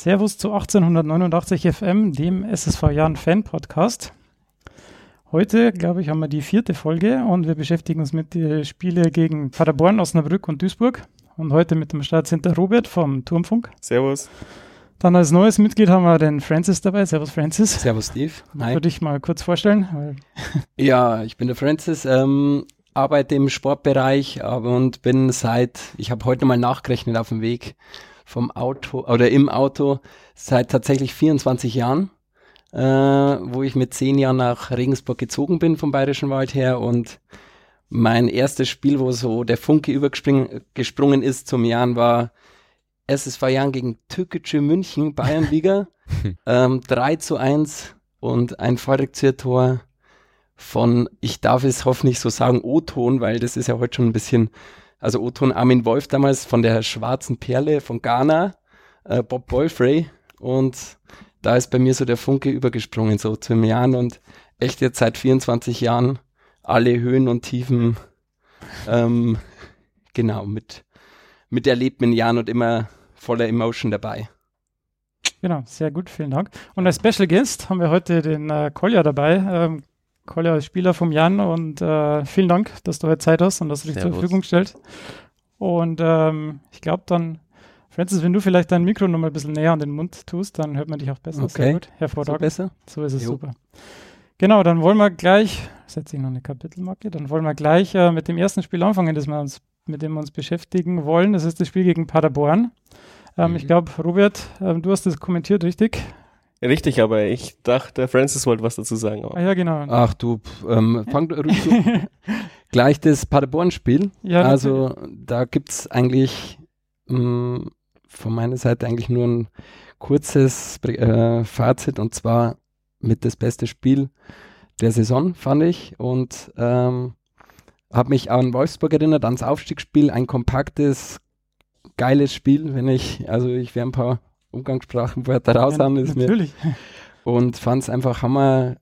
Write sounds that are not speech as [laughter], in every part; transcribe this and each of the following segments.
Servus zu 1889 FM, dem SSV Jahren Fan Podcast. Heute, glaube ich, haben wir die vierte Folge und wir beschäftigen uns mit den Spielen gegen Paderborn, Osnabrück und Duisburg. Und heute mit dem Start sind der Robert vom Turmfunk. Servus. Dann als neues Mitglied haben wir den Francis dabei. Servus Francis. Servus Steve. Hi. Würde ich mal kurz vorstellen? [laughs] ja, ich bin der Francis, ähm, arbeite im Sportbereich und bin seit, ich habe heute mal nachgerechnet auf dem Weg vom Auto oder im Auto, seit tatsächlich 24 Jahren äh, wo ich mit zehn Jahren nach Regensburg gezogen bin vom Bayerischen Wald her und mein erstes Spiel, wo so der Funke übergesprungen ist zum Jahren, war SSV Jahren gegen Türkische München, Bayernliga, [laughs] ähm, 3 zu 1 und ein Vorrückzieher-Tor von, ich darf es hoffentlich so sagen, O-Ton, weil das ist ja heute schon ein bisschen, also O-Ton Armin Wolf damals von der Schwarzen Perle von Ghana, äh, Bob Boyfrey und da ist bei mir so der Funke übergesprungen, so zum Jahren und echt jetzt seit 24 Jahren alle Höhen und Tiefen, ähm, genau, mit, mit erlebten Jahren und immer voller Emotion dabei. Genau, sehr gut, vielen Dank. Und als Special Guest haben wir heute den äh, Kolja dabei. Ähm, Kolja ist Spieler vom Jan und äh, vielen Dank, dass du heute Zeit hast und dass du dich Servus. zur Verfügung stellst. Und ähm, ich glaube, dann Francis, wenn du vielleicht dein Mikro noch mal ein bisschen näher an den Mund tust, dann hört man dich auch besser. Okay. Sehr gut. Hervorragend. So besser? So ist es jo. super. Genau, dann wollen wir gleich, setze ich noch eine Kapitelmarke, dann wollen wir gleich äh, mit dem ersten Spiel anfangen, das wir uns, mit dem wir uns beschäftigen wollen. Das ist das Spiel gegen Paderborn. Ähm, mhm. Ich glaube, Robert, ähm, du hast das kommentiert, richtig? Richtig, aber ich dachte, Francis wollte was dazu sagen. Ah, ja, genau. Ach du, ähm, fang du [laughs] gleich das Paderborn-Spiel. Ja, also da gibt es eigentlich mh, mm, von meiner Seite eigentlich nur ein kurzes äh, Fazit und zwar mit das beste Spiel der Saison, fand ich. Und ähm, habe mich an Wolfsburg erinnert, ans Aufstiegsspiel, ein kompaktes, geiles Spiel, wenn ich, also ich werde ein paar Umgangssprachenwörter raushauen, ja, ist natürlich. mir. Und fand es einfach hammer,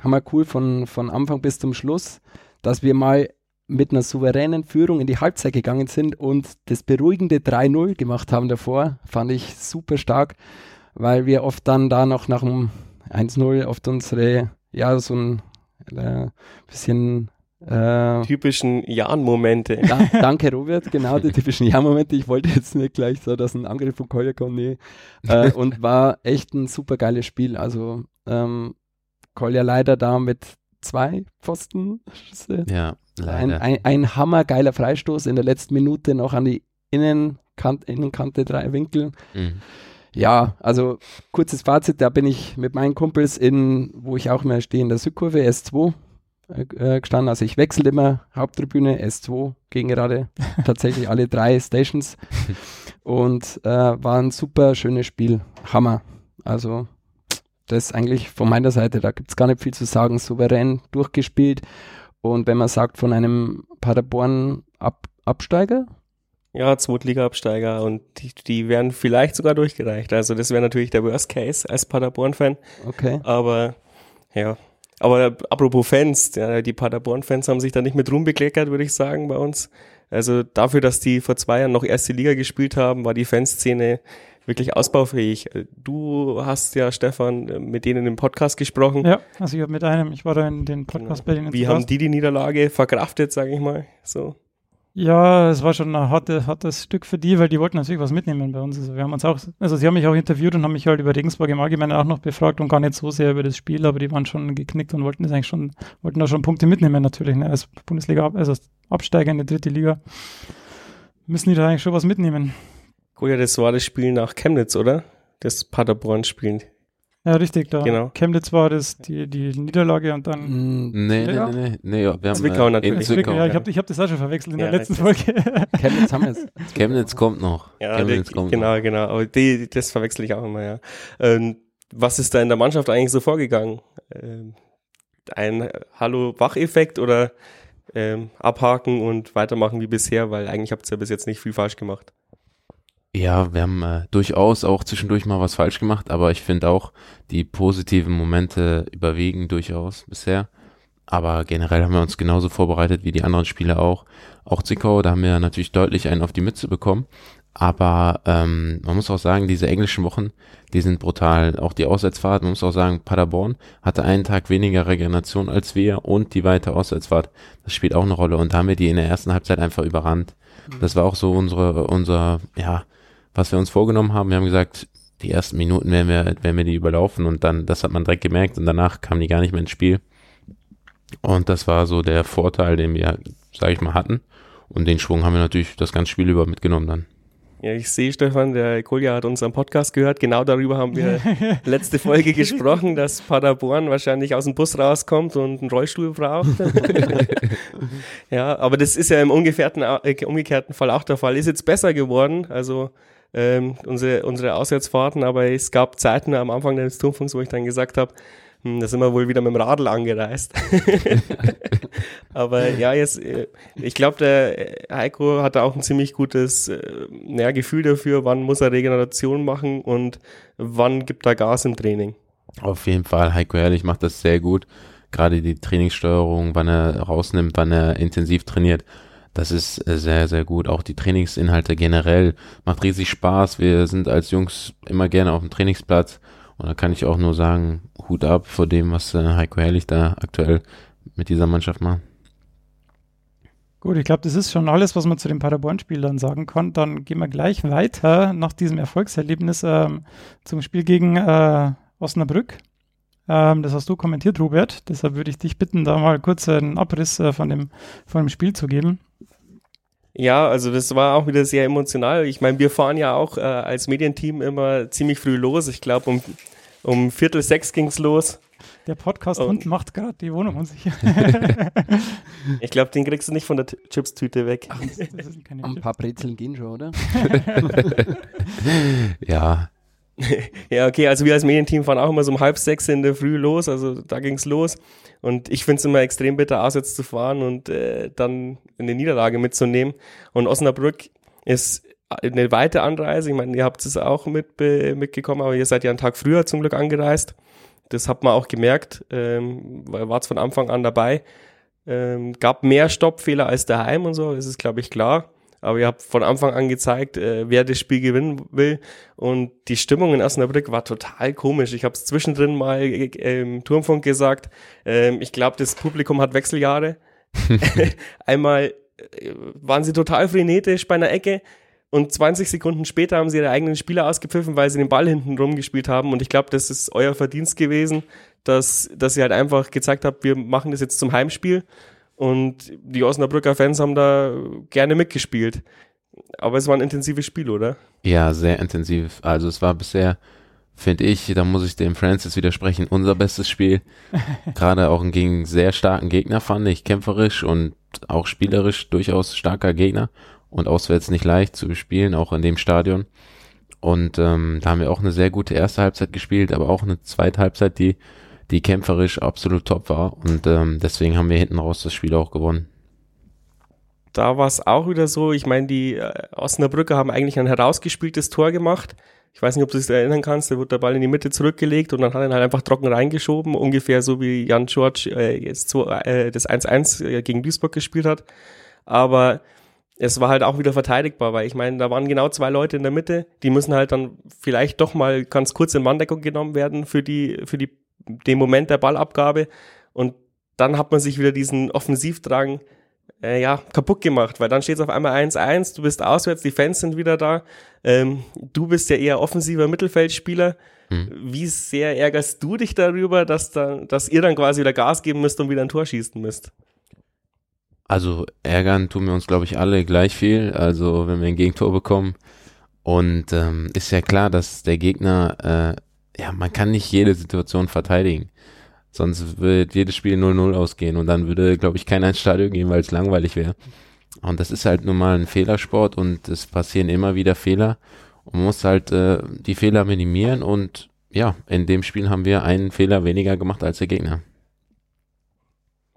hammer cool von, von Anfang bis zum Schluss, dass wir mal mit einer souveränen Führung in die Halbzeit gegangen sind und das beruhigende 3-0 gemacht haben davor, fand ich super stark, weil wir oft dann da noch nach dem 1-0 oft unsere, ja, so ein äh, bisschen äh, typischen Jan-Momente. Da, danke, Robert. Genau, die typischen Jan-Momente. Ich wollte jetzt nicht gleich so, dass ein Angriff von Kolja kommt. Nee. Äh, und war echt ein super geiles Spiel. Also, ähm, Kolja leider da mit zwei Pfosten. Ja, leider. Ein, ein, ein hammergeiler Freistoß in der letzten Minute noch an die Innenkante, Innenkante drei Winkel. Mhm. Ja, also kurzes Fazit, da bin ich mit meinen Kumpels in, wo ich auch mehr stehe, in der Südkurve S2 äh, gestanden. Also ich wechsle immer Haupttribüne, S2 gegen gerade [laughs] tatsächlich alle drei Stations und äh, war ein super schönes Spiel. Hammer. Also das eigentlich von meiner Seite, da gibt es gar nicht viel zu sagen, souverän durchgespielt. Und wenn man sagt, von einem Paderborn-Absteiger? Ja, Zweitliga-Absteiger und die, die werden vielleicht sogar durchgereicht. Also das wäre natürlich der Worst Case als Paderborn-Fan. Okay. Aber ja, aber apropos Fans, ja, die Paderborn-Fans haben sich da nicht mit Ruhm bekleckert, würde ich sagen, bei uns. Also dafür, dass die vor zwei Jahren noch erste Liga gespielt haben, war die Fanszene wirklich ausbaufähig. Du hast ja, Stefan, mit denen im Podcast gesprochen. Ja, also ich habe mit einem, ich war da in den Podcast genau. bei denen. Wie haben die die Niederlage verkraftet, sage ich mal, so? Ja, es war schon ein harte, hartes Stück für die, weil die wollten natürlich was mitnehmen bei uns. Also wir haben uns auch, also sie haben mich auch interviewt und haben mich halt über Regensburg im Allgemeinen auch noch befragt und gar nicht so sehr über das Spiel, aber die waren schon geknickt und wollten das eigentlich schon, wollten da schon Punkte mitnehmen natürlich, ne? als Bundesliga, also als Absteiger in die dritte Liga. Müssen die da eigentlich schon was mitnehmen. Gut, ja, das war das Spiel nach Chemnitz, oder? Das Paderborn-Spiel. Ja, richtig, da. Genau. Chemnitz war das die, die Niederlage und dann. Mm, nee, nee, nee, nee, nee, ja, wir haben, Zwickau äh, natürlich. Zwickau, ja, ich habe ich hab das auch schon verwechselt in ja, der letzten Folge. [laughs] Chemnitz haben wir es. [laughs] Chemnitz kommt noch. Ja, Chemnitz die, kommt genau, noch. genau. Aber die, das verwechsel ich auch immer, ja. Ähm, was ist da in der Mannschaft eigentlich so vorgegangen? Ähm, ein Hallo-Wach-Effekt oder ähm, abhaken und weitermachen wie bisher, weil eigentlich habt ihr ja bis jetzt nicht viel falsch gemacht. Ja, wir haben äh, durchaus auch zwischendurch mal was falsch gemacht, aber ich finde auch, die positiven Momente überwiegen durchaus bisher. Aber generell haben wir uns genauso vorbereitet wie die anderen Spiele auch. Auch Zickau, da haben wir natürlich deutlich einen auf die Mütze bekommen. Aber ähm, man muss auch sagen, diese englischen Wochen, die sind brutal. Auch die Auswärtsfahrt, man muss auch sagen, Paderborn hatte einen Tag weniger Regeneration als wir und die weite Auswärtsfahrt, das spielt auch eine Rolle. Und da haben wir die in der ersten Halbzeit einfach überrannt. Mhm. Das war auch so unsere, unser, ja, was wir uns vorgenommen haben. Wir haben gesagt, die ersten Minuten werden wir, werden wir die überlaufen und dann, das hat man direkt gemerkt und danach kamen die gar nicht mehr ins Spiel. Und das war so der Vorteil, den wir, sage ich mal, hatten. Und den Schwung haben wir natürlich das ganze Spiel über mitgenommen dann. Ja, ich sehe, Stefan, der Kolja hat unseren Podcast gehört. Genau darüber haben wir [laughs] letzte Folge gesprochen, dass Paderborn wahrscheinlich aus dem Bus rauskommt und einen Rollstuhl braucht. [laughs] ja, aber das ist ja im umgekehrten, äh, umgekehrten Fall auch der Fall. Ist jetzt besser geworden, also ähm, unsere, unsere Auswärtsfahrten, aber es gab Zeiten am Anfang des Turmfunks, wo ich dann gesagt habe, hm, da sind wir wohl wieder mit dem Radl angereist. [laughs] Aber ja, jetzt, äh, ich glaube, der Heiko hat auch ein ziemlich gutes äh, ja, Gefühl dafür, wann muss er Regeneration machen und wann gibt er Gas im Training. Auf jeden Fall, Heiko Herrlich macht das sehr gut. Gerade die Trainingssteuerung, wann er rausnimmt, wann er intensiv trainiert. Das ist äh, sehr, sehr gut. Auch die Trainingsinhalte generell macht riesig Spaß. Wir sind als Jungs immer gerne auf dem Trainingsplatz und da kann ich auch nur sagen, Hut ab vor dem, was äh, Heiko Herrlich da aktuell mit dieser Mannschaft macht. Gut, ich glaube, das ist schon alles, was man zu den Paderborn-Spielern sagen kann. Dann gehen wir gleich weiter nach diesem Erfolgserlebnis ähm, zum Spiel gegen äh, Osnabrück. Ähm, das hast du kommentiert, Robert. Deshalb würde ich dich bitten, da mal kurz einen Abriss äh, von, dem, von dem Spiel zu geben. Ja, also das war auch wieder sehr emotional. Ich meine, wir fahren ja auch äh, als Medienteam immer ziemlich früh los. Ich glaube, um, um Viertel sechs ging's los. Der Podcast-Hund macht gerade die Wohnung unsicher. [laughs] ich glaube, den kriegst du nicht von der Chips-Tüte weg. Ach, das, das Ein paar Brezeln gehen schon, oder? [laughs] [laughs] ja. [laughs] ja, okay, also wir als Medienteam fahren auch immer so um halb sechs in der Früh los, also da ging's los. Und ich finde es immer extrem bitter, auswärts zu fahren und äh, dann eine Niederlage mitzunehmen. Und Osnabrück ist eine weite Anreise. Ich meine, ihr habt es auch mit, mitgekommen, aber ihr seid ja einen Tag früher zum Glück angereist. Das hat man auch gemerkt, ähm, weil war es von Anfang an dabei. Ähm, gab mehr Stoppfehler als daheim und so, das ist, glaube ich, klar. Aber ihr habt von Anfang an gezeigt, äh, wer das Spiel gewinnen will. Und die Stimmung in Osnabrück war total komisch. Ich habe es zwischendrin mal äh, im Turmfunk gesagt. Ähm, ich glaube, das Publikum hat Wechseljahre. [laughs] [laughs] Einmal äh, waren sie total frenetisch bei einer Ecke. Und 20 Sekunden später haben sie ihre eigenen Spieler ausgepfiffen, weil sie den Ball hinten rumgespielt haben. Und ich glaube, das ist euer Verdienst gewesen, dass, dass ihr halt einfach gezeigt habt, wir machen das jetzt zum Heimspiel. Und die Osnabrücker Fans haben da gerne mitgespielt. Aber es war ein intensives Spiel, oder? Ja, sehr intensiv. Also es war bisher, finde ich, da muss ich dem Francis widersprechen, unser bestes Spiel. [laughs] Gerade auch gegen sehr starken Gegner fand ich, kämpferisch und auch spielerisch durchaus starker Gegner und auswärts nicht leicht zu bespielen, auch in dem Stadion. Und ähm, da haben wir auch eine sehr gute erste Halbzeit gespielt, aber auch eine zweite Halbzeit, die die kämpferisch absolut top war. Und ähm, deswegen haben wir hinten raus das Spiel auch gewonnen. Da war es auch wieder so, ich meine, die äh, Osnabrücker haben eigentlich ein herausgespieltes Tor gemacht. Ich weiß nicht, ob du dich erinnern kannst, da wurde der Ball in die Mitte zurückgelegt und dann hat er ihn halt einfach trocken reingeschoben, ungefähr so wie Jan George äh, jetzt so, äh, das 1-1 äh, gegen Duisburg gespielt hat. Aber es war halt auch wieder verteidigbar, weil ich meine, da waren genau zwei Leute in der Mitte, die müssen halt dann vielleicht doch mal ganz kurz in Manndeckung genommen werden für die, für die dem Moment der Ballabgabe und dann hat man sich wieder diesen Offensivdrang äh, ja, kaputt gemacht, weil dann steht es auf einmal 1-1, du bist auswärts, die Fans sind wieder da, ähm, du bist ja eher offensiver Mittelfeldspieler. Hm. Wie sehr ärgerst du dich darüber, dass, da, dass ihr dann quasi wieder Gas geben müsst und wieder ein Tor schießen müsst? Also ärgern tun wir uns, glaube ich, alle gleich viel. Also wenn wir ein Gegentor bekommen. Und ähm, ist ja klar, dass der Gegner äh, ja, man kann nicht jede Situation verteidigen. Sonst wird jedes Spiel 0-0 ausgehen und dann würde, glaube ich, keiner ins Stadion gehen, weil es langweilig wäre. Und das ist halt nun mal ein Fehlersport und es passieren immer wieder Fehler. Und man muss halt äh, die Fehler minimieren und ja, in dem Spiel haben wir einen Fehler weniger gemacht als der Gegner.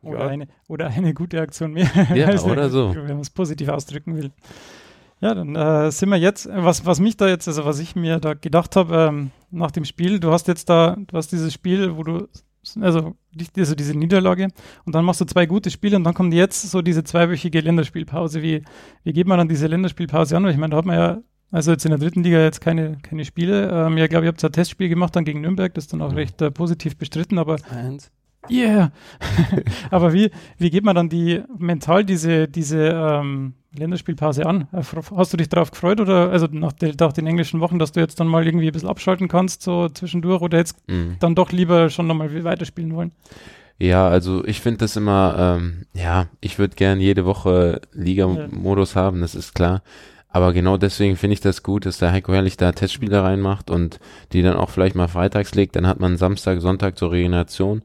Oder, ja. eine, oder eine gute Aktion mehr. Ja, [laughs] oder so. Wenn man es positiv ausdrücken will. Ja, dann äh, sind wir jetzt, was, was mich da jetzt, also was ich mir da gedacht habe, ähm, nach dem Spiel, du hast jetzt da, du hast dieses Spiel, wo du, also, also diese Niederlage und dann machst du zwei gute Spiele und dann kommt jetzt so diese zweiwöchige Länderspielpause. Wie, wie geht man dann diese Länderspielpause an? Weil ich meine, da hat man ja Also jetzt in der dritten Liga jetzt keine, keine Spiele. Ähm, ja, glaube ich, habt ein Testspiel gemacht dann gegen Nürnberg, das dann auch recht äh, positiv bestritten, aber Eins. yeah. [laughs] aber wie, wie geht man dann die mental diese, diese ähm, Länderspielpause an? Äh, Hast du dich darauf gefreut oder also nach, de, nach den englischen Wochen, dass du jetzt dann mal irgendwie ein bisschen abschalten kannst, so zwischendurch oder jetzt Mhm. dann doch lieber schon nochmal weiterspielen wollen? Ja, also ich finde das immer, ähm, ja, ich würde gern jede Woche Liga-Modus haben, das ist klar. Aber genau deswegen finde ich das gut, dass der Heiko Herrlich da Testspiele reinmacht und die dann auch vielleicht mal freitags legt. Dann hat man Samstag, Sonntag zur Regeneration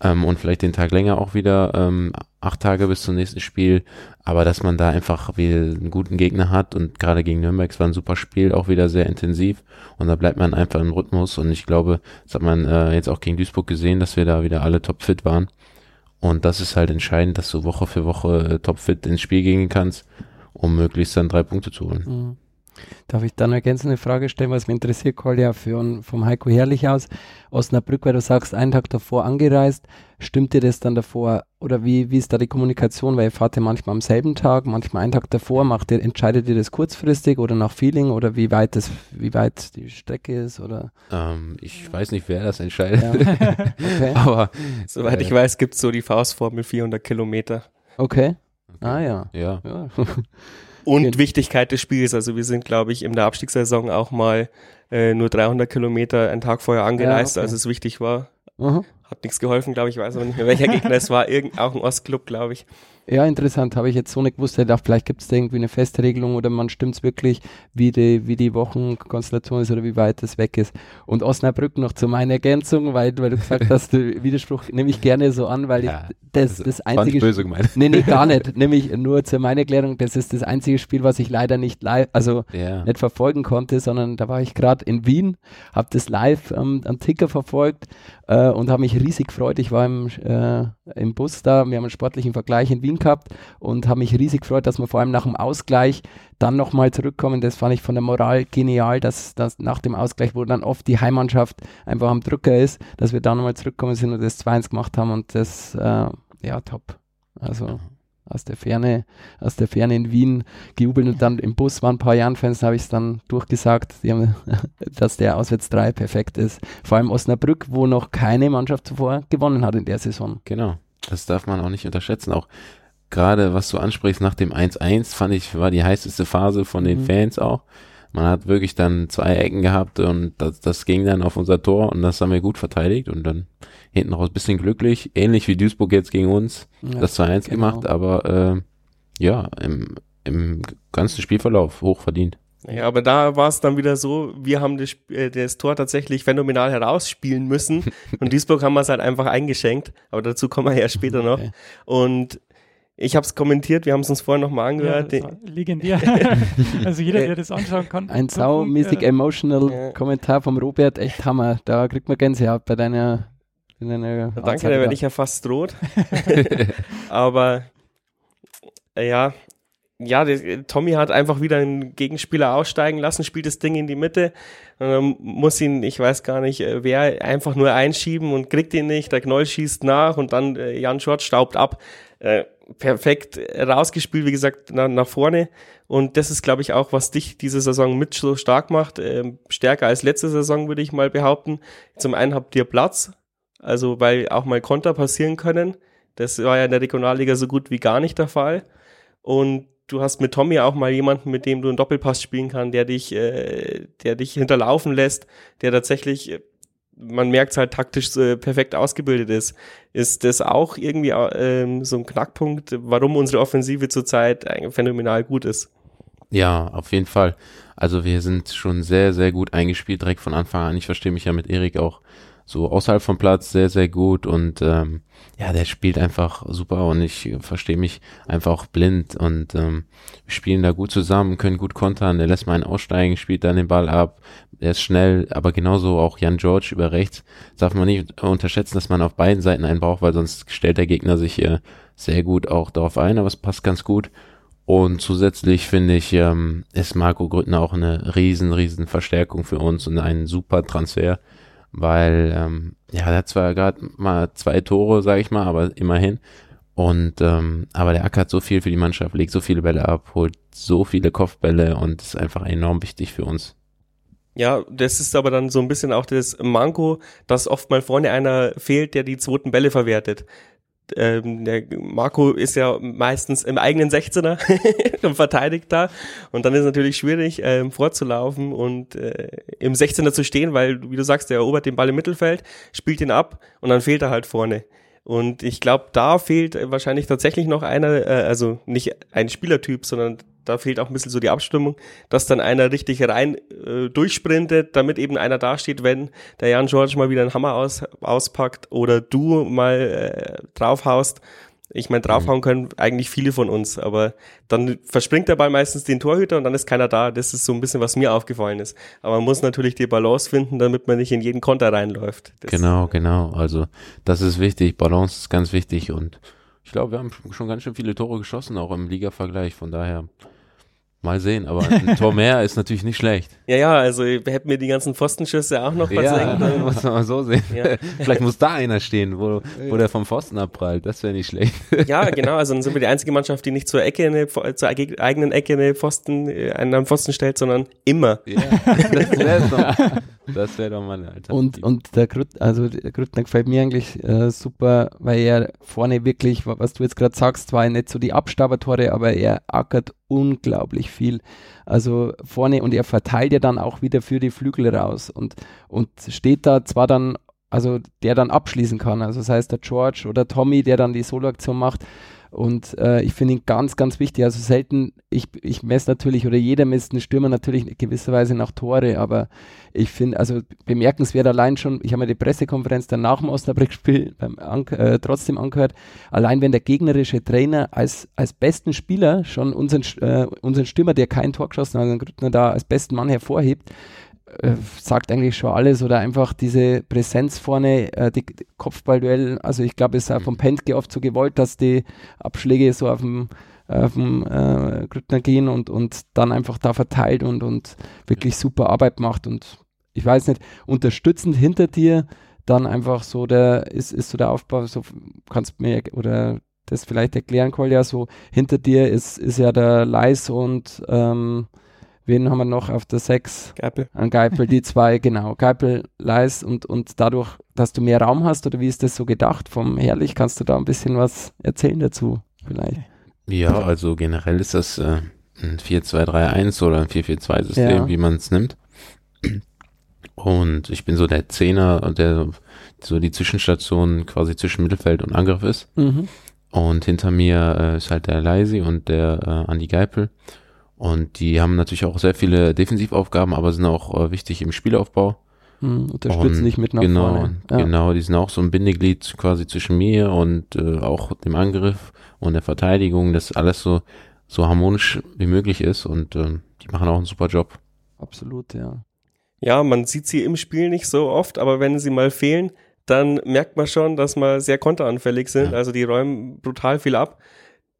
ähm, und vielleicht den Tag länger auch wieder, ähm, acht Tage bis zum nächsten Spiel. Aber dass man da einfach wieder einen guten Gegner hat und gerade gegen Nürnberg, war ein super Spiel, auch wieder sehr intensiv und da bleibt man einfach im Rhythmus und ich glaube, das hat man äh, jetzt auch gegen Duisburg gesehen, dass wir da wieder alle topfit waren. Und das ist halt entscheidend, dass du Woche für Woche äh, topfit ins Spiel gehen kannst, um möglichst dann drei Punkte zu holen. Mhm. Darf ich dann eine ergänzende Frage stellen, was mich interessiert, Kolja, für, vom Heiko Herrlich aus, Osnabrück, weil du sagst, einen Tag davor angereist, stimmt dir das dann davor? Oder wie, wie ist da die Kommunikation, weil ihr fahrt ja manchmal am selben Tag, manchmal einen Tag davor, macht ihr, entscheidet ihr das kurzfristig oder nach Feeling? Oder wie weit das, wie weit die Strecke ist? Oder, Ähm, ich weiß nicht, wer das entscheidet, ja, [laughs] okay, aber Soweit Äh. ich weiß, gibt es so die Faustformel 400 Kilometer. okay, ah ja, ja, ja, [laughs] Und Gen- Wichtigkeit des Spiels. Also wir sind, glaube ich, in der Abstiegssaison auch mal äh, nur 300 Kilometer einen Tag vorher angereist, Ja, okay. als es wichtig war. Aha. Hat nichts geholfen, glaube ich. weiß aber nicht mehr, welcher Gegner es war. [laughs] Irgend, auch ein Ostclub, glaube ich. Ja, interessant. Habe ich jetzt so nicht gewusst. Ich dachte, vielleicht gibt es da irgendwie eine Festregelung oder man stimmt es wirklich, wie die, wie die Wochenkonstellation ist oder wie weit es weg ist. Und Osnabrück noch zu meiner Ergänzung, weil, weil du gesagt hast, du [laughs] Widerspruch nehme ich gerne so an, weil Ja, ich das, also, das einzige böse gemeint. Nee, nee, gar nicht. [laughs] Nämlich nur zu meiner Erklärung, das ist das einzige Spiel, was ich leider nicht live, also Ja, nicht verfolgen konnte, sondern da war ich gerade in Wien, habe das live ähm, am Ticker verfolgt äh, und habe mich riesig gefreut. Ich war im, äh, im Bus da, wir haben einen sportlichen Vergleich in Wien gehabt und habe mich riesig gefreut, dass wir vor allem nach dem Ausgleich dann nochmal zurückkommen. Das fand ich von der Moral genial, dass, dass nach dem Ausgleich, wo dann oft die Heimmannschaft einfach am Drücker ist, dass wir da nochmal zurückkommen sind und das 2-1 gemacht haben und das, äh, ja, top. Also aus der Ferne, aus der Ferne in Wien gejubelt und dann im Bus waren ein paar Jan-Fans, habe ich es dann durchgesagt, haben, [laughs] dass der Auswärts 3 perfekt ist. Vor allem Osnabrück, wo noch keine Mannschaft zuvor gewonnen hat in der Saison. Genau. Das darf man auch nicht unterschätzen. Auch gerade was du ansprichst nach dem 1-1, fand ich, war die heißeste Phase von den Mhm. Fans auch. Man hat wirklich dann zwei Ecken gehabt und das, das ging dann auf unser Tor und das haben wir gut verteidigt und dann hinten raus bisschen glücklich. Ähnlich wie Duisburg jetzt gegen uns, Ja, das 2-1 genau. gemacht, aber äh, ja, im, im ganzen Spielverlauf hoch verdient. Ja, aber da war es dann wieder so, wir haben das, äh, das Tor tatsächlich phänomenal herausspielen müssen [laughs] und Duisburg haben wir es halt einfach eingeschenkt, aber dazu kommen wir ja später noch. Okay. Und ich habe es kommentiert, wir haben es uns vorher nochmal Ja, angehört. war legendär. [laughs] also jeder, der das anschauen kann. Ein saumäßig äh, emotional Ja. Kommentar vom Robert, echt Hammer. Da kriegt man Gänsehaut bei deiner, bei deiner Danke, da. werde ich ja fast rot. [laughs] Aber äh, ja, ja, der, Tommy hat einfach wieder einen Gegenspieler aussteigen lassen, spielt das Ding in die Mitte und dann muss ihn, ich weiß gar nicht, äh, wer, einfach nur einschieben und kriegt ihn nicht. Der Knoll schießt nach und dann äh, Jan Schott staubt ab. Äh, perfekt rausgespielt, wie gesagt, nach, nach vorne. Und das ist, glaube ich, auch, was dich diese Saison mit so stark macht. Ähm, stärker als letzte Saison, würde ich mal behaupten. Zum einen habt ihr Platz, also weil auch mal Konter passieren können. Das war ja in der Regionalliga so gut wie gar nicht der Fall. Und du hast mit Tommy auch mal jemanden, mit dem du einen Doppelpass spielen kannst, der dich, äh, der dich hinterlaufen lässt, der tatsächlich, äh, man merkt halt taktisch äh, perfekt ausgebildet ist. Ist das auch irgendwie ähm, so ein Knackpunkt, warum unsere Offensive zurzeit phänomenal gut ist? Ja, auf jeden Fall. Also wir sind schon sehr, sehr gut eingespielt, direkt von Anfang an. Ich verstehe mich ja mit Erik auch so außerhalb vom Platz sehr, sehr gut und ähm, ja, der spielt einfach super und ich verstehe mich einfach auch blind und ähm, wir spielen da gut zusammen, können gut kontern, der lässt mal einen aussteigen, spielt dann den Ball ab, der ist schnell, aber genauso auch Jan George über rechts. Darf man nicht unterschätzen, dass man auf beiden Seiten einen braucht, weil sonst stellt der Gegner sich äh, sehr gut auch darauf ein, aber es passt ganz gut. Und zusätzlich finde ich, ähm, ist Marco Grüttner auch eine riesen, riesen Verstärkung für uns und ein super Transfer, weil, ähm, ja, er hat zwar gerade mal zwei Tore, sage ich mal, aber immerhin. Und ähm, aber der ackert so viel für die Mannschaft, legt so viele Bälle ab, holt so viele Kopfbälle und ist einfach enorm wichtig für uns. Ja, das ist aber dann so ein bisschen auch das Manko, dass oft mal vorne einer fehlt, der die zweiten Bälle verwertet. Ähm, der Marco ist ja meistens im eigenen 16er [laughs] und verteidigt da. Und dann ist es natürlich schwierig, ähm, vorzulaufen und äh, im 16er zu stehen, weil, wie du sagst, der erobert den Ball im Mittelfeld, spielt ihn ab und dann fehlt er halt vorne. Und ich glaube, da fehlt wahrscheinlich tatsächlich noch einer, äh, also nicht ein Spielertyp, sondern da fehlt auch ein bisschen so die Abstimmung, dass dann einer richtig rein äh, durchsprintet, damit eben einer dasteht, wenn der Jan George mal wieder einen Hammer aus, auspackt oder du mal äh, draufhaust. Ich meine, draufhauen können eigentlich viele von uns, aber dann verspringt der Ball meistens den Torhüter und dann ist keiner da. Das ist so ein bisschen, was mir aufgefallen ist. Aber man muss natürlich die Balance finden, damit man nicht in jeden Konter reinläuft. Das genau, genau. Also das ist wichtig. Balance ist ganz wichtig und ich glaube, wir haben schon ganz schön viele Tore geschossen, auch im Liga-Vergleich. Von daher Mal sehen, aber ein Tor [laughs] mehr ist natürlich nicht schlecht. Ja, ja, also hätten mir die ganzen Pfostenschüsse auch noch versenkt. Ja, [laughs] muss man mal so sehen. Ja. [laughs] Vielleicht muss da einer stehen, wo, wo der vom Pfosten abprallt. Das wäre nicht schlecht. Ja, genau. Also dann sind wir die einzige Mannschaft, die nicht zur Ecke, eine, zur eigenen Ecke eine Pfosten, äh, einen Pfosten stellt, sondern immer. Ja, das wäre doch, das wär doch mal eine Alternative. Und, und der Grütt, also der Grüttner gefällt mir eigentlich äh, super, weil er vorne wirklich, was du jetzt gerade sagst, zwar nicht so die Abstabertore, aber er ackert unglaublich viel. Also vorne und er verteilt ja dann auch wieder für die Flügel raus und, und steht da zwar dann, also der dann abschließen kann. Also das heißt der George oder Tommy, der dann die Soloaktion macht, und äh, ich finde ihn ganz, ganz wichtig. Also selten, ich, ich messe natürlich, oder jeder misst einen Stürmer natürlich in gewisser Weise nach Tore, aber ich finde, also bemerkenswert allein schon, ich habe mir die Pressekonferenz dann nach dem Osnabrück-Spiel äh, trotzdem angehört, allein wenn der gegnerische Trainer als, als besten Spieler schon unseren, äh, unseren Stürmer, der kein Tor geschossen hat, Grüttner da als besten Mann hervorhebt, äh, sagt eigentlich schon alles oder einfach diese Präsenz vorne, äh, die, die Kopfballduell, also ich glaube, es ist auch vom Pentke oft so gewollt, dass die Abschläge so auf dem auf dem äh, Grüttner gehen und, und dann einfach da verteilt und, und wirklich super Arbeit macht und ich weiß nicht, unterstützend hinter dir dann einfach so der, ist, ist so der Aufbau, so kannst du mir oder das vielleicht erklären, Kolja, so hinter dir ist, ist ja der Leis und ähm, Wen haben wir noch auf der 6? Geipel. An Geipel, die zwei, [laughs] genau. Geipel, Leis und, und dadurch, dass du mehr Raum hast oder wie ist das so gedacht vom Herrlich? Kannst du da ein bisschen was erzählen dazu vielleicht? Ja, also generell ist das äh, ein 4-2-3-1 oder ein 4-4-2-System, ja. wie man es nimmt. Und ich bin so der Zehner, der so die Zwischenstation quasi zwischen Mittelfeld und Angriff ist. Mhm. Und hinter mir äh, ist halt der Leisi und der äh, Andi Geipel. Und die haben natürlich auch sehr viele Defensivaufgaben, aber sind auch äh, wichtig im Spielaufbau. Hm, unterstützen dich mit nach genau, vorne. Ja. Genau, die sind auch so ein Bindeglied quasi zwischen mir und äh, auch dem Angriff und der Verteidigung, dass alles so, so harmonisch wie möglich ist und äh, die machen auch einen super Job. Absolut, ja. Ja, man sieht sie im Spiel nicht so oft, aber wenn sie mal fehlen, dann merkt man schon, dass wir sehr konteranfällig sind. Ja. Also die räumen brutal viel ab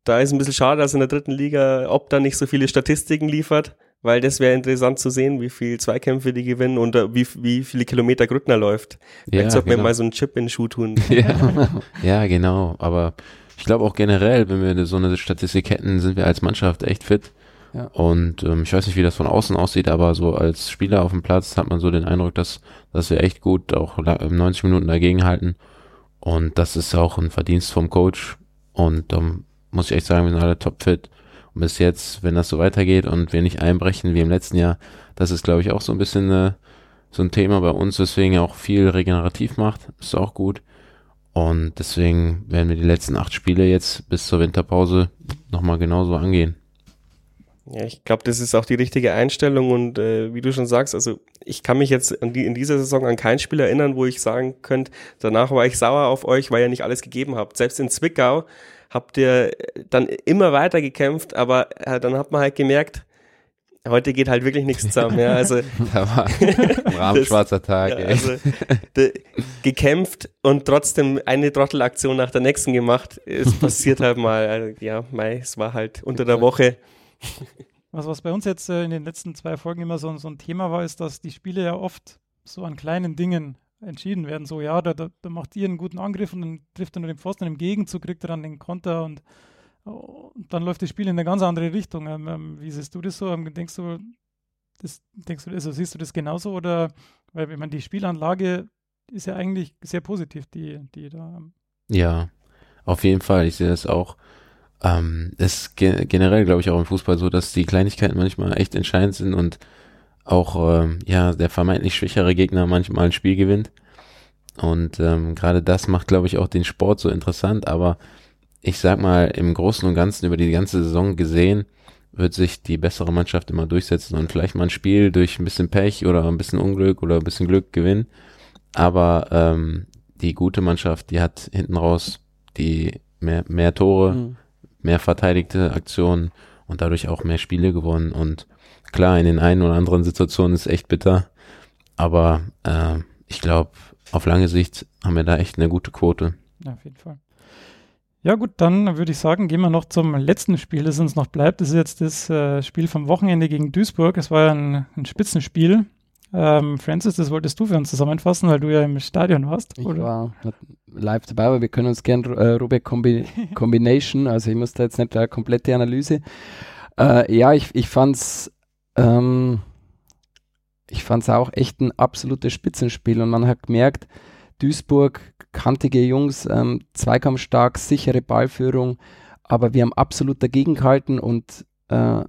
da ist ein bisschen schade, dass in der dritten Liga ob da nicht so viele Statistiken liefert, weil das wäre interessant zu sehen, wie viel Zweikämpfe die gewinnen und äh, wie, wie viele Kilometer Grüttner läuft. Ja, Vielleicht sollte genau. man mal so einen Chip in den Schuh tun. [laughs] Ja, ja genau. Aber ich glaube auch generell, wenn wir so eine Statistik hätten, sind wir als Mannschaft echt fit. Ja. Und ähm, ich weiß nicht, wie das von außen aussieht, aber so als Spieler auf dem Platz hat man so den Eindruck, dass, dass wir echt gut auch 90 Minuten dagegenhalten. Und das ist auch ein Verdienst vom Coach. Und ähm, muss ich echt sagen, wir sind alle topfit. Und bis jetzt, wenn das so weitergeht und wir nicht einbrechen wie im letzten Jahr, das ist, glaube ich, auch so ein bisschen äh, so ein Thema bei uns, weswegen auch viel regenerativ macht. Ist auch gut. Und deswegen werden wir die letzten acht Spiele jetzt bis zur Winterpause nochmal genauso angehen. Ja, ich glaube, das ist auch die richtige Einstellung und äh, wie du schon sagst, also ich kann mich jetzt die, in dieser Saison an kein Spiel erinnern, wo ich sagen könnte, danach war ich sauer auf euch, weil ihr nicht alles gegeben habt. Selbst in Zwickau habt ihr dann immer weiter gekämpft, aber äh, dann hat man halt gemerkt, heute geht halt wirklich nichts zusammen. Ja, also [laughs] da war [laughs] ein rahmenschwarzer Tag. Ja, also de, gekämpft und trotzdem eine Trottelaktion nach der nächsten gemacht. Es [laughs] passiert halt mal. Also, ja, Mai, es war halt unter der Woche. Was, was bei uns jetzt äh, in den letzten zwei Folgen immer so, so ein Thema war, ist, dass die Spiele ja oft so an kleinen Dingen entschieden werden. So, ja, da, da, da, macht ihr einen guten Angriff und dann trifft er nur den Pfosten im Gegenzug kriegt er dann den Konter und, und dann läuft das Spiel in eine ganz andere Richtung. Ähm, ähm, wie siehst du das so? Ähm, denkst du, das, denkst du, also siehst du das genauso oder, weil wenn man die Spielanlage ist ja eigentlich sehr positiv, die, die da. Ja, auf jeden Fall. Ich sehe das auch. Ähm, ist ge generell, glaube ich, auch im Fußball so, dass die Kleinigkeiten manchmal echt entscheidend sind und auch ähm, ja der vermeintlich schwächere Gegner manchmal ein Spiel gewinnt. Und ähm, gerade das macht, glaube ich, auch den Sport so interessant. Aber ich sag mal, im Großen und Ganzen über die ganze Saison gesehen, wird sich die bessere Mannschaft immer durchsetzen und vielleicht mal ein Spiel durch ein bisschen Pech oder ein bisschen Unglück oder ein bisschen Glück gewinnen. Aber ähm, die gute Mannschaft, die hat hinten raus die mehr, mehr Tore, mhm. mehr verteidigte Aktionen und dadurch auch mehr Spiele gewonnen. Und klar, in den einen oder anderen Situationen ist echt bitter. Aber äh, ich glaube, auf lange Sicht haben wir da echt eine gute Quote. Ja, auf jeden Fall. Ja gut, dann würde ich sagen, gehen wir noch zum letzten Spiel, das uns noch bleibt. Das ist jetzt das äh, Spiel vom Wochenende gegen Duisburg. Es war ja ein, ein Spitzenspiel. Ähm, Francis, das wolltest du für uns zusammenfassen, weil du ja im Stadion warst. Ich oder? war live dabei, aber wir können uns gerne äh, Rubik Kombi [laughs] Combination, also ich musste jetzt nicht eine komplette Analyse. Äh, ja, ich, ich fand's ähm, ich fand's auch echt ein absolutes Spitzenspiel und man hat gemerkt, Duisburg kantige Jungs, ähm, zweikampfstark, sichere Ballführung, aber wir haben absolut dagegen gehalten und äh,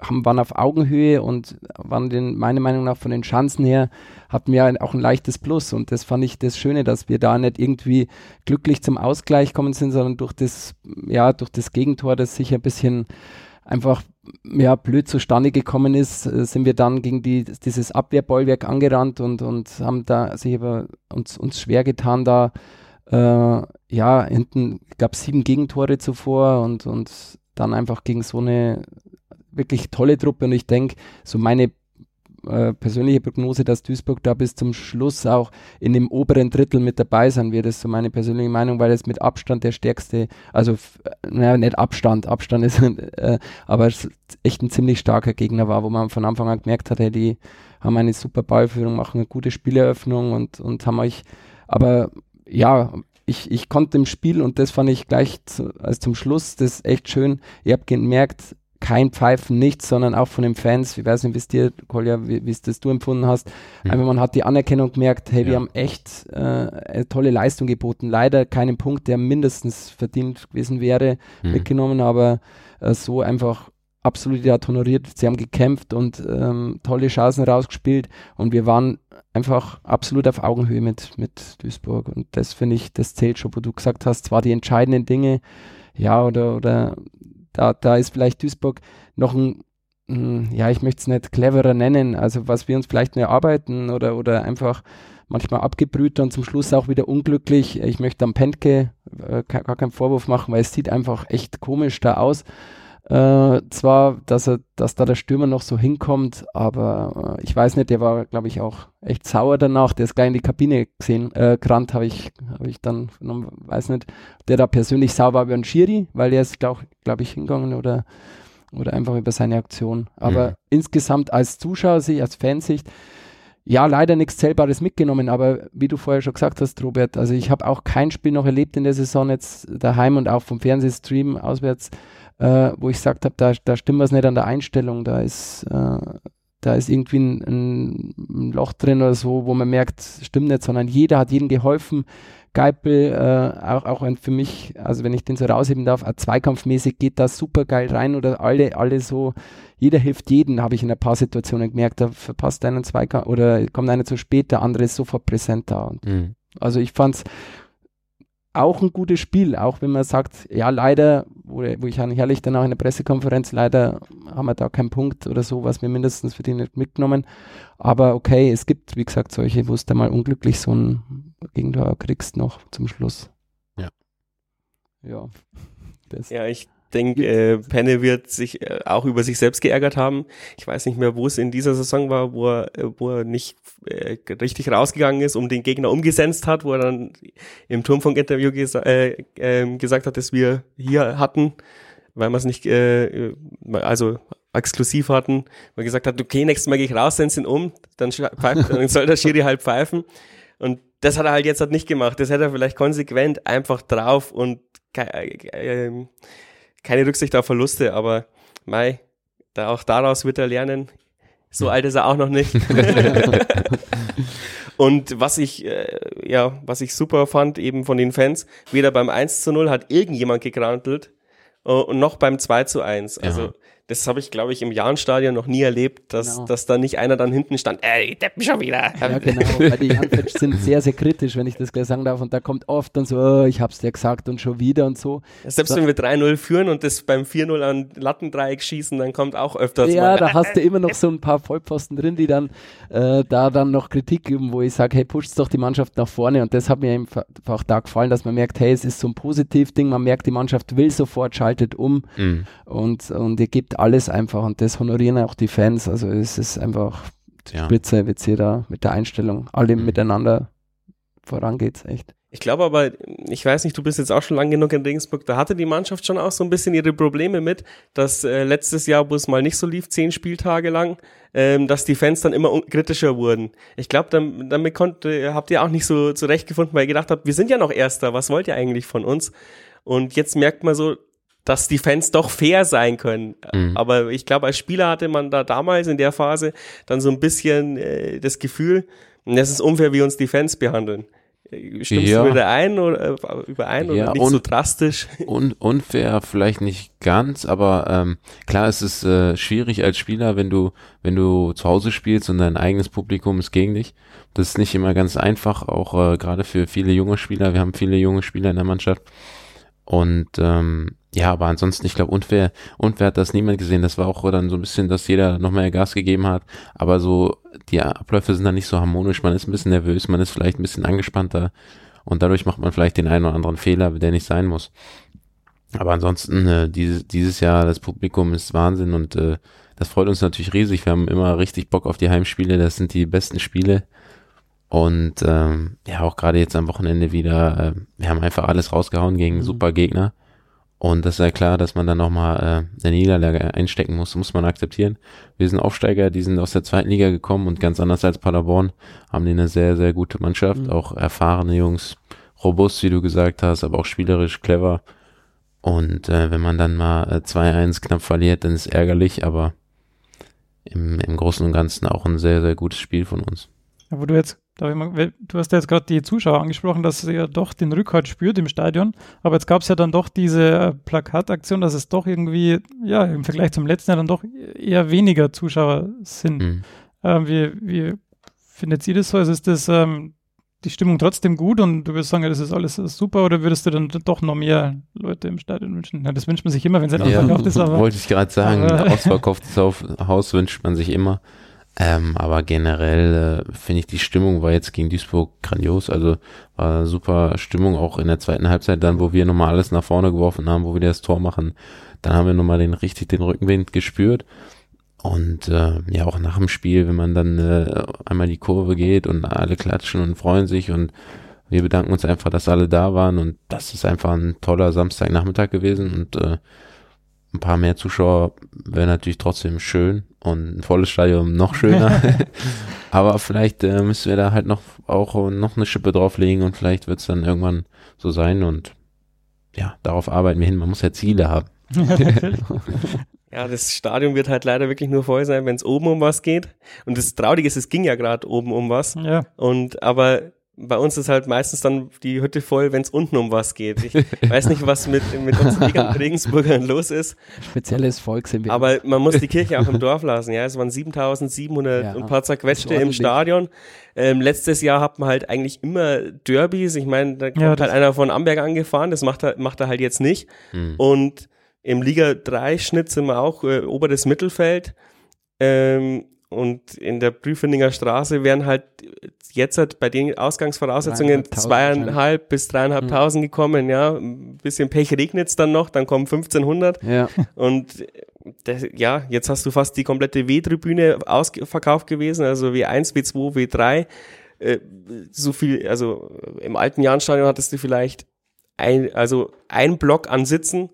haben, waren auf Augenhöhe und waren den, meiner Meinung nach von den Chancen her, hatten wir auch ein leichtes Plus und das fand ich das Schöne, dass wir da nicht irgendwie glücklich zum Ausgleich kommen sind, sondern durch das, ja, durch das Gegentor, das sicher ein bisschen einfach ja, blöd zustande gekommen ist, äh, sind wir dann gegen die, dieses Abwehrbollwerk angerannt und, und haben da sich aber uns, uns schwer getan, da. Äh, ja, hinten gab es sieben Gegentore zuvor und, und dann einfach gegen so eine wirklich tolle Truppe. Und ich denke, so meine äh, persönliche Prognose, dass Duisburg da bis zum Schluss auch in dem oberen Drittel mit dabei sein wird. Das ist so meine persönliche Meinung, weil es mit Abstand der stärkste, also naja, nicht Abstand, Abstand ist, [laughs] äh, aber echt ein ziemlich starker Gegner war, wo man von Anfang an gemerkt hat, hey, die haben eine super Ballführung, machen eine gute Spieleröffnung und, und haben euch, aber ja, ich, ich konnte im Spiel und das fand ich gleich zu, also zum Schluss, das echt schön. Ihr habt gemerkt, kein Pfeifen, nichts, sondern auch von den Fans. Ich weiß nicht, wie es dir, Kolja, wie es das du empfunden hast. Mhm. Einfach man hat die Anerkennung gemerkt, hey, ja. wir haben echt äh, eine tolle Leistung geboten. Leider keinen Punkt, der mindestens verdient gewesen wäre, mhm. mitgenommen, aber äh, so einfach absolut hat honoriert. Sie haben gekämpft und ähm, tolle Chancen rausgespielt und wir waren einfach absolut auf Augenhöhe mit, mit Duisburg. Und das finde ich, das zählt schon, wo du gesagt hast, zwar die entscheidenden Dinge, ja, oder, oder da, da ist vielleicht Duisburg noch ein, hm, ja, ich möchte es nicht cleverer nennen, also was wir uns vielleicht nur erarbeiten oder, oder einfach manchmal abgebrüht und zum Schluss auch wieder unglücklich. Ich möchte am Pentke äh, gar keinen Vorwurf machen, weil es sieht einfach echt komisch da aus. Äh, zwar, dass er, dass da der Stürmer noch so hinkommt, aber äh, ich weiß nicht, der war, glaube ich, auch echt sauer danach. Der ist gleich in die Kabine gesehen, äh, gerannt, habe ich, habe ich dann, weiß nicht, der da persönlich sauer war über den Schiri, weil der ist, glaube glaub ich, hingegangen oder, oder einfach über seine Aktion. Aber mhm. insgesamt als Zuschauer, als Fansicht, ja, leider nichts Zählbares mitgenommen, aber wie du vorher schon gesagt hast, Robert, also ich habe auch kein Spiel noch erlebt in der Saison jetzt daheim und auch vom Fernsehstream auswärts, äh, wo ich gesagt habe, da, da stimmt was nicht an der Einstellung, da ist, äh, da ist irgendwie ein, ein, Loch drin oder so, wo man merkt, stimmt nicht, sondern jeder hat jedem geholfen. Geipel, äh, auch, auch ein, für mich, also wenn ich den so rausheben darf, zweikampfmäßig geht da super geil rein oder alle, alle so, jeder hilft jeden, habe ich in ein paar Situationen gemerkt, da verpasst einer einen Zweikampf oder kommt einer zu spät, der andere ist sofort präsent da. Und mhm. Also ich fand's auch ein gutes Spiel, auch wenn man sagt, ja, leider, wo, wo ich an herrlich danach in der Pressekonferenz, leider haben wir da keinen Punkt oder so, was wir mindestens für die nicht mitgenommen. Aber okay, es gibt, wie gesagt, solche, wo es da mal unglücklich so ein Gegentor kriegst noch zum Schluss. Ja. Ja. Das. Ja, ich denke, äh, Penne wird sich äh, auch über sich selbst geärgert haben. Ich weiß nicht mehr, wo es in dieser Saison war, wo er, äh, wo er nicht äh, richtig rausgegangen ist, um den Gegner umgesetzt hat, wo er dann im Turmfunk-Interview gesa äh, äh, gesagt hat, dass wir hier hatten, weil wir es nicht, äh, also exklusiv hatten, weil er gesagt hat, okay, nächstes Mal gehe ich raus, senden ihn um, dann, pfeift, [laughs] dann soll der Schiri halt pfeifen. Und das hat er halt jetzt halt nicht gemacht. Das hätte er vielleicht konsequent einfach drauf und ke äh, keine Rücksicht auf Verluste, aber Mai, da auch daraus wird er lernen. So alt ist er auch noch nicht. [laughs] und was ich, äh, ja, was ich super fand, eben von den Fans, weder beim 1 zu 0 hat irgendjemand gegrantelt äh, und noch beim 2 zu 1. Also Ja. Das habe ich, glaube ich, im Jahrenstadion noch nie erlebt, dass, Genau. dass da nicht einer dann hinten stand, ey, deppen schon wieder. Ja, genau. Weil die Young sind sehr, sehr kritisch, wenn ich das gleich sagen darf. Und da kommt oft dann so, oh, ich hab's dir gesagt und schon wieder und so. Selbst So- wenn wir 3-0 führen und das beim 4-0 an Lattendreieck schießen, dann kommt auch öfters Ja, mal. da hast du immer noch so ein paar Vollposten drin, die dann äh, da dann noch Kritik üben, wo ich sage, hey, pusht doch die Mannschaft nach vorne. Und das hat mir einfach da gefallen, dass man merkt, hey, es ist so ein Positivding. Man merkt, die Mannschaft will sofort, schaltet um Mhm. und, und ihr gebt alles einfach. Und das honorieren auch die Fans. Also es ist einfach Ja. spitze, wie ihr da mit der Einstellung alle Mhm. miteinander vorangeht, echt. Ich glaube aber, ich weiß nicht, du bist jetzt auch schon lang genug in Regensburg, da hatte die Mannschaft schon auch so ein bisschen ihre Probleme mit, dass äh, letztes Jahr, wo es mal nicht so lief, zehn Spieltage lang, ähm, dass die Fans dann immer kritischer wurden. Ich glaube, dann, damit konnte, habt ihr auch nicht so zurechtgefunden, weil ihr gedacht habt, wir sind ja noch Erster, was wollt ihr eigentlich von uns? Und jetzt merkt man so, dass die Fans doch fair sein können. Mhm. Aber ich glaube, als Spieler hatte man da damals in der Phase dann so ein bisschen äh, das Gefühl, das ist unfair, wie uns die Fans behandeln. Äh, Stimmst Ja. du überein oder äh, überein Ja, oder nicht so drastisch? [laughs] Un unfair vielleicht nicht ganz, aber ähm, klar, es ist äh, schwierig als Spieler, wenn du wenn du zu Hause spielst und dein eigenes Publikum ist gegen dich. Das ist nicht immer ganz einfach, auch äh, gerade für viele junge Spieler. Wir haben viele junge Spieler in der Mannschaft und ähm, ja, aber ansonsten, ich glaube, unfair, unfair hat das niemand gesehen. Das war auch dann so ein bisschen, dass jeder noch mehr Gas gegeben hat. Aber so, die Abläufe sind dann nicht so harmonisch. Man ist ein bisschen nervös, man ist vielleicht ein bisschen angespannter. Und dadurch macht man vielleicht den einen oder anderen Fehler, der nicht sein muss. Aber ansonsten, äh, dieses, dieses Jahr, das Publikum ist Wahnsinn und äh, das freut uns natürlich riesig. Wir haben immer richtig Bock auf die Heimspiele. Das sind die besten Spiele. Und ähm, ja, auch gerade jetzt am Wochenende wieder, äh, wir haben einfach alles rausgehauen gegen Mhm. super Gegner. Und das ist ja klar, dass man dann nochmal äh, eine Niederlage einstecken muss, muss man akzeptieren. Wir sind Aufsteiger, die sind aus der zweiten Liga gekommen und ganz anders als Paderborn haben die eine sehr, sehr gute Mannschaft, Mhm. auch erfahrene Jungs, robust, wie du gesagt hast, aber auch spielerisch clever. Und äh, wenn man dann mal äh, 2-1 knapp verliert, dann ist es ärgerlich, aber im, im Großen und Ganzen auch ein sehr, sehr gutes Spiel von uns. Ja, wo du jetzt, mal, du hast ja jetzt gerade die Zuschauer angesprochen, dass sie ja doch den Rückhalt spürt im Stadion, aber jetzt gab es ja dann doch diese äh, Plakataktion, dass es doch irgendwie, ja, im Vergleich zum letzten Jahr dann doch eher weniger Zuschauer sind. Mhm. Ähm, wie, wie findet ihr das so? Also ist das ähm, die Stimmung trotzdem gut und du würdest sagen, ja, das ist alles super oder würdest du dann doch noch mehr Leute im Stadion wünschen? Ja, das wünscht man sich immer, wenn es nicht Ja, ausverkauft ist, aber [laughs] wollte ich gerade sagen, ein ausverkauftes Haus wünscht man sich immer. Ähm, aber generell äh, finde ich, die Stimmung war jetzt gegen Duisburg grandios. Also war super Stimmung auch in der zweiten Halbzeit, dann wo wir nochmal alles nach vorne geworfen haben, wo wir das Tor machen. Dann haben wir nochmal den richtig den Rückenwind gespürt. Und äh, ja, auch nach dem Spiel, wenn man dann äh, einmal die Kurve geht und alle klatschen und freuen sich und wir bedanken uns einfach, dass alle da waren und das ist einfach ein toller Samstagnachmittag gewesen und äh, ein paar mehr Zuschauer wäre natürlich trotzdem schön und ein volles Stadion noch schöner. [laughs] Aber vielleicht äh, müssen wir da halt noch auch äh, noch eine Schippe drauflegen und vielleicht wird es dann irgendwann so sein und ja, darauf arbeiten wir hin. Man muss ja Ziele haben. [laughs] [laughs] ja, das Stadion wird halt leider wirklich nur voll sein, wenn es oben um was geht. Und das Traurige ist, es ging ja gerade oben um was. ja. Und aber bei uns ist halt meistens dann die Hütte voll, wenn es unten um was geht. Ich weiß nicht, was mit, mit uns Regen- Regensburgern los ist, Spezielles Volk sind wir. aber man muss die Kirche auch im Dorf lassen. Ja, es waren 7700 Ja, und ein paar zerquetschte im. Stadion. Ähm, letztes Jahr hat man halt eigentlich immer Derbys. Ich meine, da kommt Ja, halt einer von Amberg angefahren, das macht er, macht er halt jetzt nicht. Hm. Und im Liga 3 Schnitt sind wir auch äh, oberes Mittelfeld. Ähm, und in der Prüfeninger Straße wären halt jetzt halt bei den Ausgangsvoraussetzungen zweieinhalb bis dreieinhalbtausend gekommen, ja. Ein bisschen Pech regnet's dann noch, dann kommen 1500 ja. und das, ja, jetzt hast du fast die komplette W-Tribüne ausverkauft gewesen, also W1, W2, W3. Äh, so viel, also im alten Jahnstadion hattest du vielleicht ein, also ein Block an Sitzen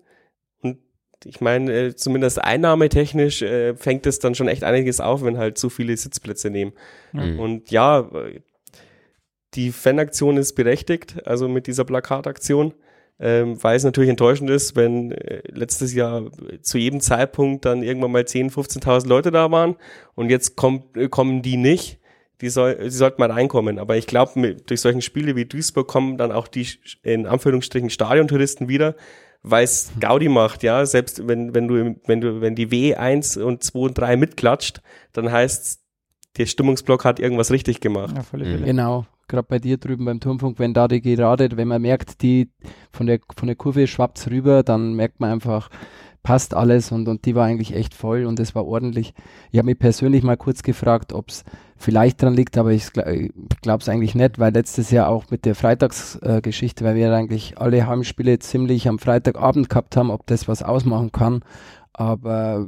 ich meine, äh, zumindest einnahmetechnisch äh, fängt es dann schon echt einiges auf, wenn halt zu viele Sitzplätze nehmen. Mhm. Und ja, äh, die Fanaktion ist berechtigt, also mit dieser Plakataktion, ähm, weil es natürlich enttäuschend ist, wenn äh, letztes Jahr zu jedem Zeitpunkt dann irgendwann mal 10.000, 15.000 Leute da waren und jetzt kommt, äh, kommen die nicht. Die, soll, die sollten mal reinkommen. Aber ich glaube, durch solchen Spiele wie Duisburg kommen dann auch die in Anführungsstrichen Stadiontouristen wieder, weil es Gaudi macht, ja. Selbst wenn, wenn du, wenn du, wenn die W1 und 2 und 3 mitklatscht, dann heißt der Stimmungsblock hat irgendwas richtig gemacht. Ja, völlig mhm. Genau, gerade bei dir drüben beim Turmfunk, wenn da die gerade, wenn man merkt, die von der von der Kurve schwappt's rüber, dann merkt man einfach, passt alles und, und die war eigentlich echt voll und es war ordentlich. Ich habe mich persönlich mal kurz gefragt, ob es vielleicht dran liegt, aber ich glaube es eigentlich nicht, weil letztes Jahr auch mit der Freitagsgeschichte, äh, weil wir eigentlich alle Heimspiele ziemlich am Freitagabend gehabt haben, ob das was ausmachen kann. Aber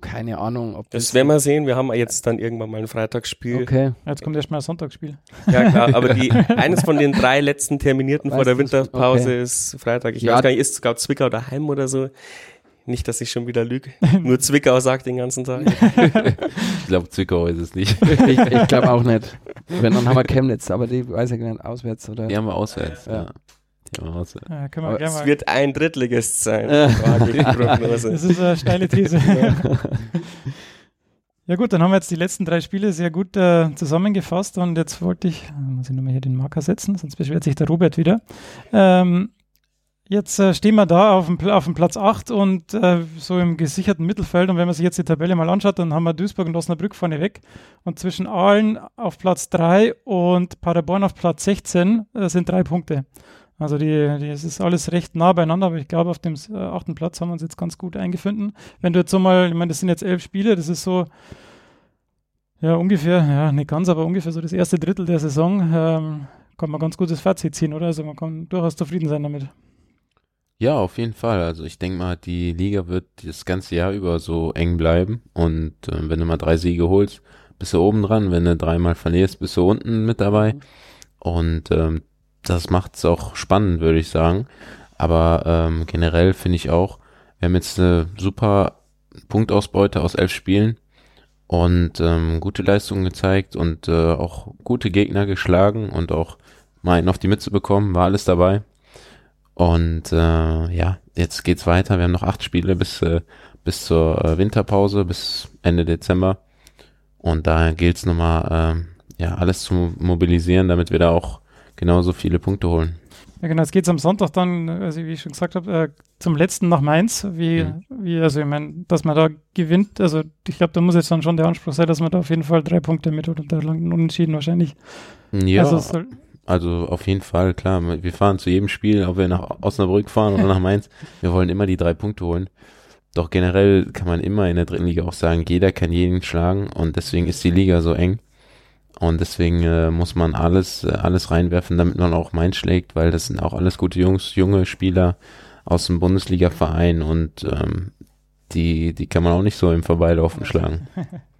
keine Ahnung. Ob das, das werden wir sehen. Wir haben jetzt dann irgendwann mal ein Freitagsspiel. Okay. Jetzt kommt erstmal ein Sonntagsspiel. Ja, klar. Aber die, [laughs] eines von den drei letzten Terminierten weiß vor der Winterpause okay. ist Freitag. Ich ja. weiß gar nicht, ist sogar Zwickau daheim oder so. Nicht, dass ich schon wieder lüge. [laughs] Nur Zwickau sagt den ganzen Tag. [laughs] ich glaube, Zwickau ist es nicht. ich, ich glaube auch nicht. Wenn, dann haben wir Chemnitz, aber die weiß ich nicht, auswärts oder? Die haben wir auswärts, ja. ja. Ja, können wir es wird ein Drittligist sein, [laughs] Das ist eine steile These. [laughs] [laughs] ja gut, dann haben wir jetzt die letzten drei Spiele sehr gut äh, zusammengefasst und jetzt wollte ich, äh, muss ich nochmal hier den Marker setzen, sonst beschwert sich der Robert wieder. Ähm, Jetzt äh, stehen wir da auf dem, auf dem Platz 8 und äh, so im gesicherten Mittelfeld. Und wenn man sich jetzt die Tabelle mal anschaut, dann haben wir Duisburg und Osnabrück vorne weg. Und zwischen Aalen auf Platz 3 und Paderborn auf Platz 16 äh, sind drei Punkte. Also die, die, es ist alles recht nah beieinander, aber ich glaube, auf dem äh, achten Platz haben wir uns jetzt ganz gut eingefunden. Wenn du jetzt so mal, ich meine, das sind jetzt elf Spiele, das ist so, ja, ungefähr, ja, nicht ganz, aber ungefähr so das erste Drittel der Saison, ähm, kann man ganz gutes Fazit ziehen, oder? Also man kann durchaus zufrieden sein damit. Ja, auf jeden Fall. Also ich denke mal, die Liga wird das ganze Jahr über so eng bleiben. Und äh, wenn du mal drei Siege holst, bist du oben dran. Wenn du dreimal verlierst, bist du unten mit dabei. Und ähm, das macht es auch spannend, würde ich sagen. Aber ähm, generell finde ich auch, wir haben jetzt eine super Punktausbeute aus elf Spielen und ähm, gute Leistungen gezeigt und äh, auch gute Gegner geschlagen und auch mal einen auf die Mütze bekommen, war alles dabei. Und äh, ja, jetzt geht's weiter. Wir haben noch acht Spiele bis, äh, bis zur äh, Winterpause, bis Ende Dezember. Und da gilt es nochmal, äh, ja, alles zu mobilisieren, damit wir da auch genauso viele Punkte holen. Ja, genau, es geht am Sonntag dann, also wie ich schon gesagt habe, äh, zum letzten nach Mainz, wie, mhm. wie also ich meine, dass man da gewinnt, also ich glaube, da muss jetzt dann schon der Anspruch sein, dass man da auf jeden Fall drei Punkte mit und da lang unentschieden wahrscheinlich. Ja, also, also auf jeden Fall, klar, wir fahren zu jedem Spiel, ob wir nach Osnabrück fahren oder nach Mainz, wir wollen immer die drei Punkte holen. Doch generell kann man immer in der dritten Liga auch sagen, jeder kann jeden schlagen und deswegen ist die Liga so eng. Und deswegen äh, muss man alles, äh, alles reinwerfen, damit man auch Mainz schlägt, weil das sind auch alles gute Jungs, junge Spieler aus dem Bundesliga-Verein und ähm, die, die kann man auch nicht so im Vorbeilaufen schlagen. [laughs]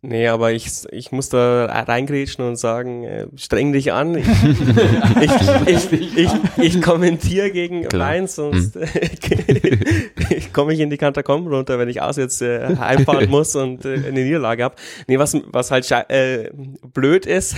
Nee, aber ich, ich muss da reingrätschen und sagen, äh, streng dich an. Ich, [laughs] ich, ich, ich, ich kommentiere gegen Klar. Mainz, sonst hm. [laughs] ich komme ich in die Katakomben runter, wenn ich aus jetzt äh, heimfahren [laughs] muss und äh, eine Niederlage habe. Nee, was, was halt äh, blöd ist,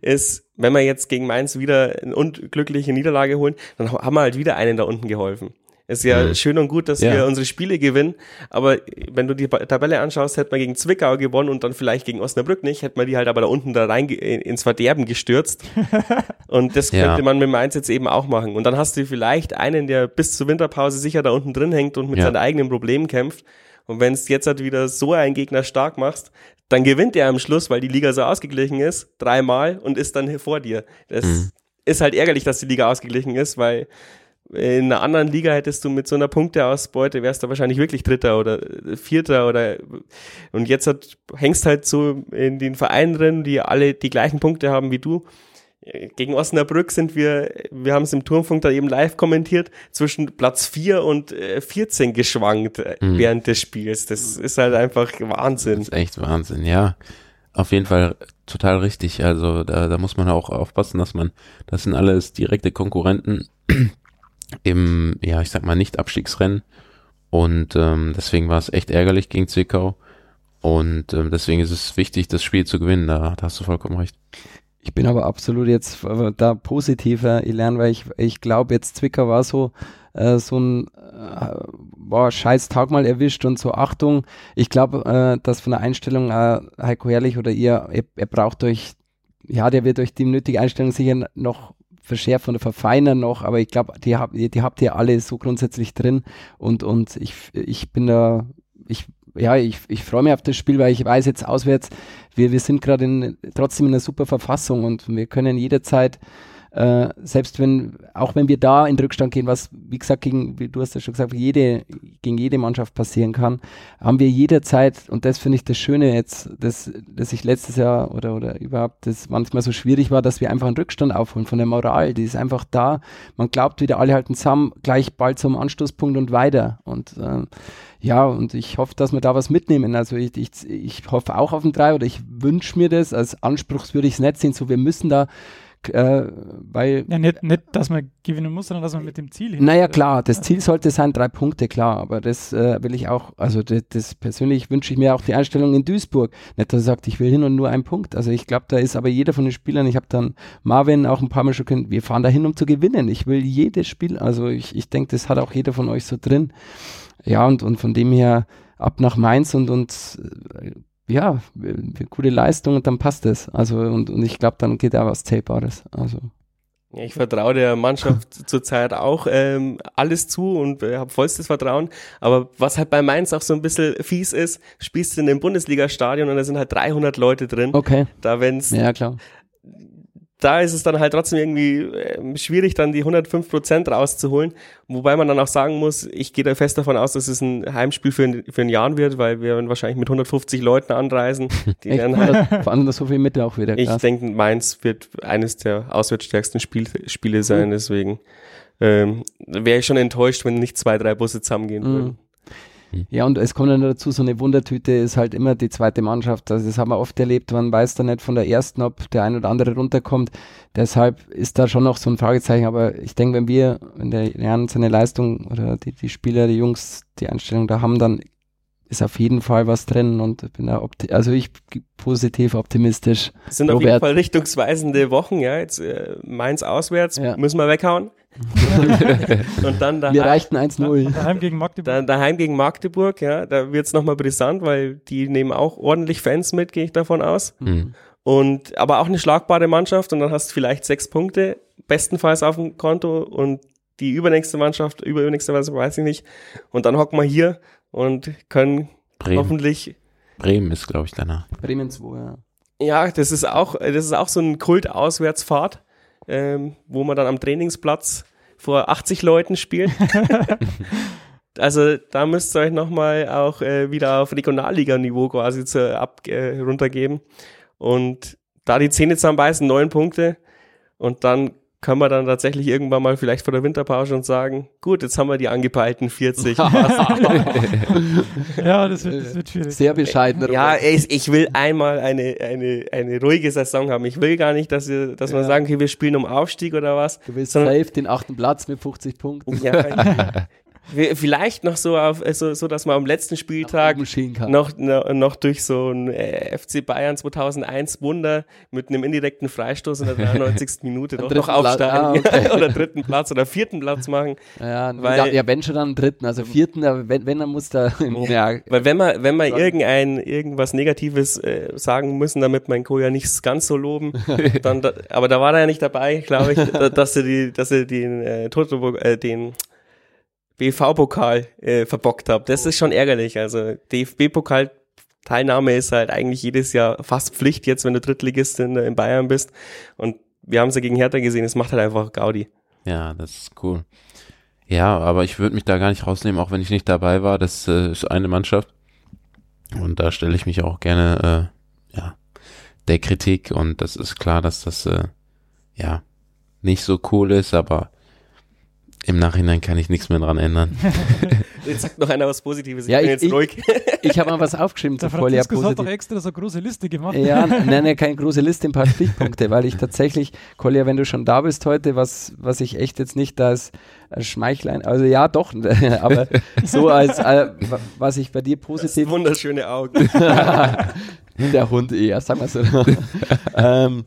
ist, wenn wir jetzt gegen Mainz wieder eine unglückliche Niederlage holen, dann haben wir halt wieder einen da unten geholfen. Ist ja mhm. schön und gut, dass ja. wir unsere Spiele gewinnen, aber wenn du die Tabelle anschaust, hätte man gegen Zwickau gewonnen und dann vielleicht gegen Osnabrück nicht, hätte man die halt aber da unten da rein ins Verderben gestürzt. [laughs] und das ja. könnte man mit Mainz jetzt eben auch machen. Und dann hast du vielleicht einen, der bis zur Winterpause sicher da unten drin hängt und mit ja. seinen eigenen Problemen kämpft. Und wenn es jetzt halt wieder so einen Gegner stark machst, dann gewinnt er am Schluss, weil die Liga so ausgeglichen ist, dreimal und ist dann vor dir. Das mhm. ist halt ärgerlich, dass die Liga ausgeglichen ist, weil in einer anderen Liga hättest du mit so einer Punkteausbeute, wärst du wahrscheinlich wirklich Dritter oder Vierter oder und jetzt hat, hängst halt so in den Vereinen drin, die alle die gleichen Punkte haben wie du. Gegen Osnabrück sind wir, wir haben es im Turmfunk da eben live kommentiert, zwischen Platz 4 und 14 äh, geschwankt äh, mhm. während des Spiels. Das ist halt einfach Wahnsinn. Das ist echt Wahnsinn, ja. Auf jeden Fall total richtig. Also da, da muss man auch aufpassen, dass man, das sind alles direkte Konkurrenten im, ja, ich sag mal, Nicht-Abstiegsrennen. Und ähm, deswegen war es echt ärgerlich gegen Zwickau. Und ähm, deswegen ist es wichtig, das Spiel zu gewinnen. Da, da hast du vollkommen recht. Ich bin aber absolut jetzt da positiver, Ilan, weil ich, ich glaube, jetzt Zwicker war so, äh, so ein äh, boah, scheiß Tag mal erwischt und so Achtung. Ich glaube, äh, dass von der Einstellung äh, Heiko Herrlich oder ihr, ihr, ihr braucht euch, ja, der wird euch die nötige Einstellung sicher noch verschärfen oder verfeinern noch, aber ich glaube, die, hab, die habt ihr alle so grundsätzlich drin und, und ich, ich bin da, ich ja, ich, ich freue mich auf das Spiel, weil ich weiß jetzt auswärts, wir, wir sind gerade trotzdem in einer super Verfassung und wir können jederzeit äh, selbst wenn, auch wenn wir da in Rückstand gehen, was, wie gesagt, gegen, wie du hast ja schon gesagt, jede, gegen jede Mannschaft passieren kann, haben wir jederzeit, und das finde ich das Schöne jetzt, dass, dass ich letztes Jahr oder, oder überhaupt das manchmal so schwierig war, dass wir einfach einen Rückstand aufholen von der Moral. Die ist einfach da. Man glaubt wieder, alle halten zusammen, gleich bald zum Anstoßpunkt und weiter. Und äh, ja, und ich hoffe, dass wir da was mitnehmen. Also ich, ich, ich hoffe auch auf ein Drei oder ich wünsche mir das. Als Anspruchs würde ich es nicht sehen. So, wir müssen da äh, weil. Ja, nicht, nicht, dass man gewinnen muss, sondern dass man mit dem Ziel hin. Naja, klar, das Ziel sollte sein, drei Punkte, klar, aber das äh, will ich auch, also das, das persönlich wünsche ich mir auch die Einstellung in Duisburg. Nicht, dass er sagt, ich will hin und nur einen Punkt. Also ich glaube, da ist aber jeder von den Spielern, ich habe dann Marvin auch ein paar Mal schon können, wir fahren da hin, um zu gewinnen. Ich will jedes Spiel, also ich, ich denke, das hat auch jeder von euch so drin. Ja, und, und von dem her ab nach Mainz und, und äh, ja, gute Leistung und dann passt es. Also und, und ich glaube, dann geht auch was Tapebares. Also. Ich vertraue der Mannschaft [laughs] zurzeit auch ähm, alles zu und äh, habe vollstes Vertrauen. Aber was halt bei Mainz auch so ein bisschen fies ist, spielst du in einem Bundesliga-Stadion und da sind halt 300 Leute drin. Okay. Da wenn's ja klar da ist es dann halt trotzdem irgendwie äh, schwierig, dann die 105 Prozent rauszuholen. Wobei man dann auch sagen muss, ich gehe da fest davon aus, dass es ein Heimspiel für ein, für ein Jahr wird, weil wir wahrscheinlich mit 150 Leuten anreisen. Die Echt? werden halt, [laughs] Vor allem so viel Mitte auch wieder. Ich denke, Mainz wird eines der auswärtsstärksten Spiel, Spiele sein, mhm. deswegen ähm, wäre ich schon enttäuscht, wenn nicht zwei, drei Busse zusammengehen mhm. würden. Ja, und es kommt dann dazu, so eine Wundertüte ist halt immer die zweite Mannschaft. Also das haben wir oft erlebt, man weiß da nicht von der ersten, ob der ein oder andere runterkommt. Deshalb ist da schon noch so ein Fragezeichen. Aber ich denke, wenn wir, wenn der Jan seine Leistung oder die, die Spieler, die Jungs die Einstellung da haben, dann ist auf jeden Fall was drin und bin da also ich positiv optimistisch. Das sind Robert. auf jeden Fall richtungsweisende Wochen, ja. Jetzt äh, Mainz auswärts, ja. müssen wir weghauen. [laughs] und dann daheim, Wir reichten 1-0. Daheim gegen Magdeburg. Da, daheim gegen Magdeburg, ja. Da wird's nochmal brisant, weil die nehmen auch ordentlich Fans mit, gehe ich davon aus. Mhm. Und aber auch eine schlagbare Mannschaft und dann hast du vielleicht sechs Punkte, bestenfalls auf dem Konto und die übernächste Mannschaft, übernächste Mannschaft, weiß ich nicht. Und dann hocken wir hier und können Bremen. hoffentlich. Bremen ist, glaube ich, danach. Bremen 2, ja. Ja, das ist auch, das ist auch so ein Kult-Auswärtsfahrt, ähm, wo man dann am Trainingsplatz vor 80 Leuten spielt. [laughs] also da müsst ihr euch nochmal auch äh, wieder auf Regionalliga-Niveau quasi zu, ab, äh, runtergeben. Und da die Zähne zusammenbeißen, neun Punkte. Und dann können wir dann tatsächlich irgendwann mal vielleicht vor der Winterpause und sagen, gut, jetzt haben wir die angepeilten 40. [laughs] ja, das wird, das wird schwierig. Sehr bescheiden. Ja, ich, ich, will einmal eine, eine, eine ruhige Saison haben. Ich will gar nicht, dass wir, dass ja. wir sagen, okay, wir spielen um Aufstieg oder was. Du willst safe den achten Platz mit 50 Punkten. Ja, [laughs] Vielleicht noch so auf, so, so dass man am letzten Spieltag noch, noch, durch so ein äh, FC Bayern 2001 Wunder mit einem indirekten Freistoß in der [laughs] 93. Minute doch noch aufsteigen ah, okay. [laughs] oder dritten Platz oder vierten Platz machen. Ja, weil, ja, wenn schon dann dritten, also vierten, wenn, wenn dann muss da. [laughs] ja, weil wenn wir, wenn wir irgendein, irgendwas Negatives äh, sagen müssen, damit mein Co ja nicht ganz so loben, dann, da, aber da war er ja nicht dabei, glaube ich, dass er die, dass er den äh, Toto, äh, den BV-Pokal äh, verbockt habe. Das ist schon ärgerlich. Also DFB-Pokal Teilnahme ist halt eigentlich jedes Jahr fast Pflicht jetzt, wenn du Drittligist in, in Bayern bist. Und wir haben es ja gegen Hertha gesehen, es macht halt einfach Gaudi. Ja, das ist cool. Ja, aber ich würde mich da gar nicht rausnehmen, auch wenn ich nicht dabei war. Das äh, ist eine Mannschaft. Und da stelle ich mich auch gerne, äh, ja, der Kritik. Und das ist klar, dass das, äh, ja, nicht so cool ist, aber im Nachhinein kann ich nichts mehr dran ändern. [laughs] Jetzt sagt noch einer was Positives. Ich ja, bin ich, jetzt ruhig. [laughs] Ich, ich habe mal was [laughs] aufgeschrieben Der Franziskus hat doch extra so eine große Liste gemacht. Ja, nein, nein, keine große Liste, ein paar Stichpunkte, weil ich tatsächlich, Kolja, wenn du schon da bist heute, was, was ich echt jetzt nicht da als, als Schmeichlein, also ja, doch, aber so als, äh, was ich bei dir positiv. wunderschöne Augen. Der Hund eher, sagen wir so. ähm,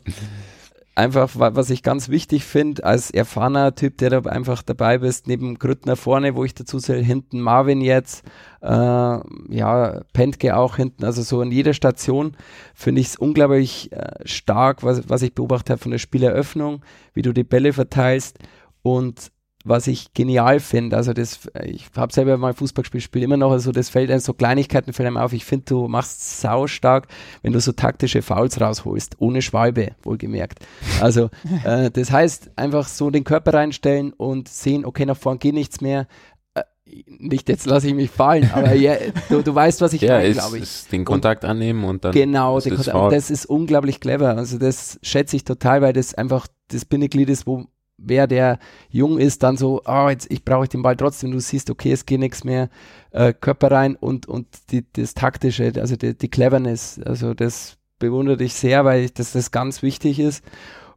einfach, was ich ganz wichtig finde, als erfahrener Typ, der da einfach dabei bist, neben Grüttner vorne, wo ich dazu zähle, hinten Marvin jetzt, äh, ja, Pentke auch hinten, also so in jeder Station finde ich es unglaublich äh, stark, was, was ich beobachtet habe von der Spieleröffnung, wie du die Bälle verteilst und was ich genial finde. Also das, ich habe selber mal Fußball gespielt, spiele immer noch, also das fällt einem so Kleinigkeiten fällt einem auf. Ich finde, du machst sau stark, wenn du so taktische Fouls rausholst, ohne Schwalbe, wohlgemerkt. Also [laughs] äh, das heißt, einfach so den Körper reinstellen und sehen, okay, nach vorn geht nichts mehr. Äh, nicht jetzt lasse ich mich fallen, [laughs] aber ja, du, du weißt, was ich ja, meine, glaube ich. den Kontakt und annehmen und dann. Genau, den Kontakt, das ist unglaublich clever. Also das schätze ich total, weil das einfach das Bindeglied ist, wo wer der jung ist, dann so, oh, jetzt ich brauche den Ball trotzdem, du siehst, okay, es geht nichts mehr, äh, Körper rein und, und die, das Taktische, also die, die Cleverness, also das bewundere ich sehr, weil ich, das, das ganz wichtig ist.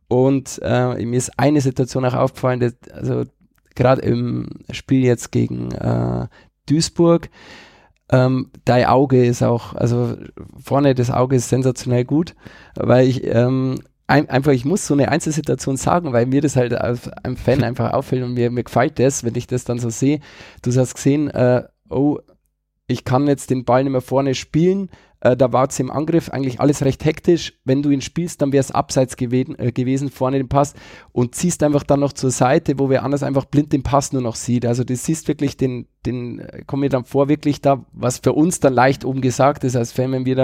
Und äh, mir ist eine Situation auch aufgefallen, dass, also gerade im Spiel jetzt gegen äh, Duisburg, ähm, dein Auge ist auch, also vorne das Auge ist sensationell gut, weil ich ähm, ein, einfach, ich muss so eine Einzelsituation sagen, weil mir das halt als einem Fan einfach auffällt und mir, mir gefällt das, wenn ich das dann so sehe. Du hast gesehen, äh, oh, ich kann jetzt den Ball nicht mehr vorne spielen, äh, da war es im Angriff eigentlich alles recht hektisch. Wenn du ihn spielst, dann wäre es abseits gewesen, äh, gewesen, vorne den Pass und ziehst einfach dann noch zur Seite, wo wer anders einfach blind den Pass nur noch sieht. Also du siehst wirklich den, den, äh, kommt mir dann vor, wirklich da, was für uns dann leicht oben gesagt ist, als Fan, wenn wir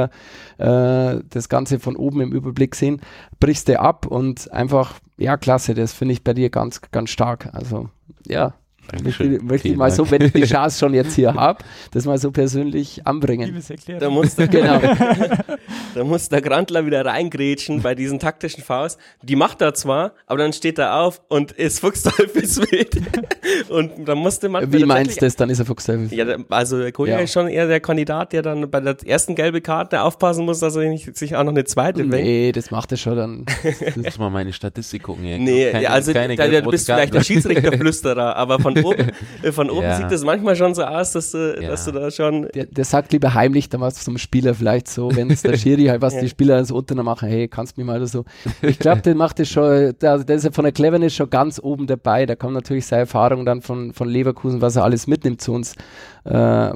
da äh, das Ganze von oben im Überblick sehen, brichst du ab und einfach, ja, klasse, das finde ich bei dir ganz, ganz stark. Also, ja. Dankeschön. Möchte, möchte ich mal so, wenn ich die [laughs] Chance schon jetzt hier habe, das mal so persönlich anbringen. [laughs] [laughs] Da muss der, genau. da muss der Grantler wieder reingrätschen bei diesen taktischen Faust. Die macht er zwar, aber dann steht er auf und ist Fuchsteufelswild. und dann musste man. Wie meinst du das? Dann ist er Fuchsteufelswild. Ja, also der Kollege ja. ist schon eher der Kandidat, der dann bei der ersten gelben Karte aufpassen muss, dass er nicht, sich auch noch eine zweite Nee, wenkt. das macht er schon dann. muss mal meine Statistik gucken. Nee, keine, also keine da, da bist vielleicht der Schiedsrichterflüsterer, aber von oben, [laughs] äh, von oben ja. sieht das manchmal schon so aus, dass du, ja. dass du da schon. Der, der sagt lieber heimlich dann was zum Spieler vielleicht so, wenn es der [laughs] Schiri halt was ja. die Spieler so unten machen, hey, kannst du mir mal oder so. Ich glaube, der macht das schon, der, der ist ja von der Cleverness schon ganz oben dabei. Da kommt natürlich seine Erfahrung dann von, von Leverkusen, was er alles mitnimmt zu uns äh,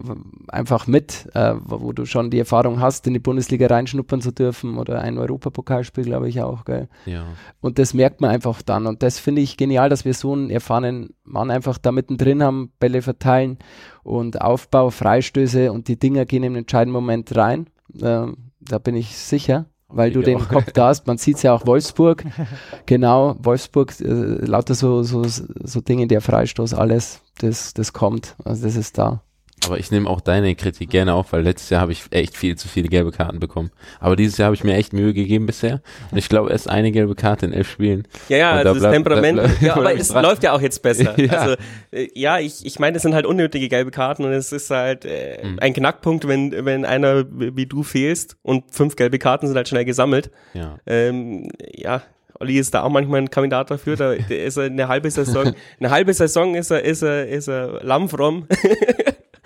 einfach mit, äh, wo du schon die Erfahrung hast, in die Bundesliga reinschnuppern zu dürfen oder ein Europapokalspiel, glaube ich auch, gell? Ja. Und das merkt man einfach dann. Und das finde ich genial, dass wir so einen erfahrenen Mann einfach da mittendrin haben, Bälle verteilen und Aufbau, Freistöße und die Dinger gehen im entscheidenden Moment rein. Äh, da bin ich sicher weil ich du den auch. Kopf da hast. Man sieht es ja auch Wolfsburg. [laughs] genau, Wolfsburg, äh, lauter so, so, so Dinge, der Freistoß, alles, das, das kommt. Also das ist da. Aber ich nehme auch deine Kritik gerne auf, weil letztes Jahr habe ich echt viel zu viele gelbe Karten bekommen. Aber dieses Jahr habe ich mir echt Mühe gegeben bisher. Und ich glaube, erst eine gelbe Karte in elf Spielen. Ja, ja, also das bleib, Temperament. Bleib, bleib, ja, aber [laughs] es dran. läuft ja auch jetzt besser. [laughs] ja. Also, äh, ja, ich, ich meine, es sind halt unnötige gelbe Karten und es ist halt äh, mhm. ein Knackpunkt, wenn, wenn einer wie du fehlst und fünf gelbe Karten sind halt schnell gesammelt. Ja. Ähm, ja, Olli ist da auch manchmal ein Kandidat dafür. Da ist er eine halbe Saison, [laughs] eine halbe Saison ist er, ist er, ist er lammfromm.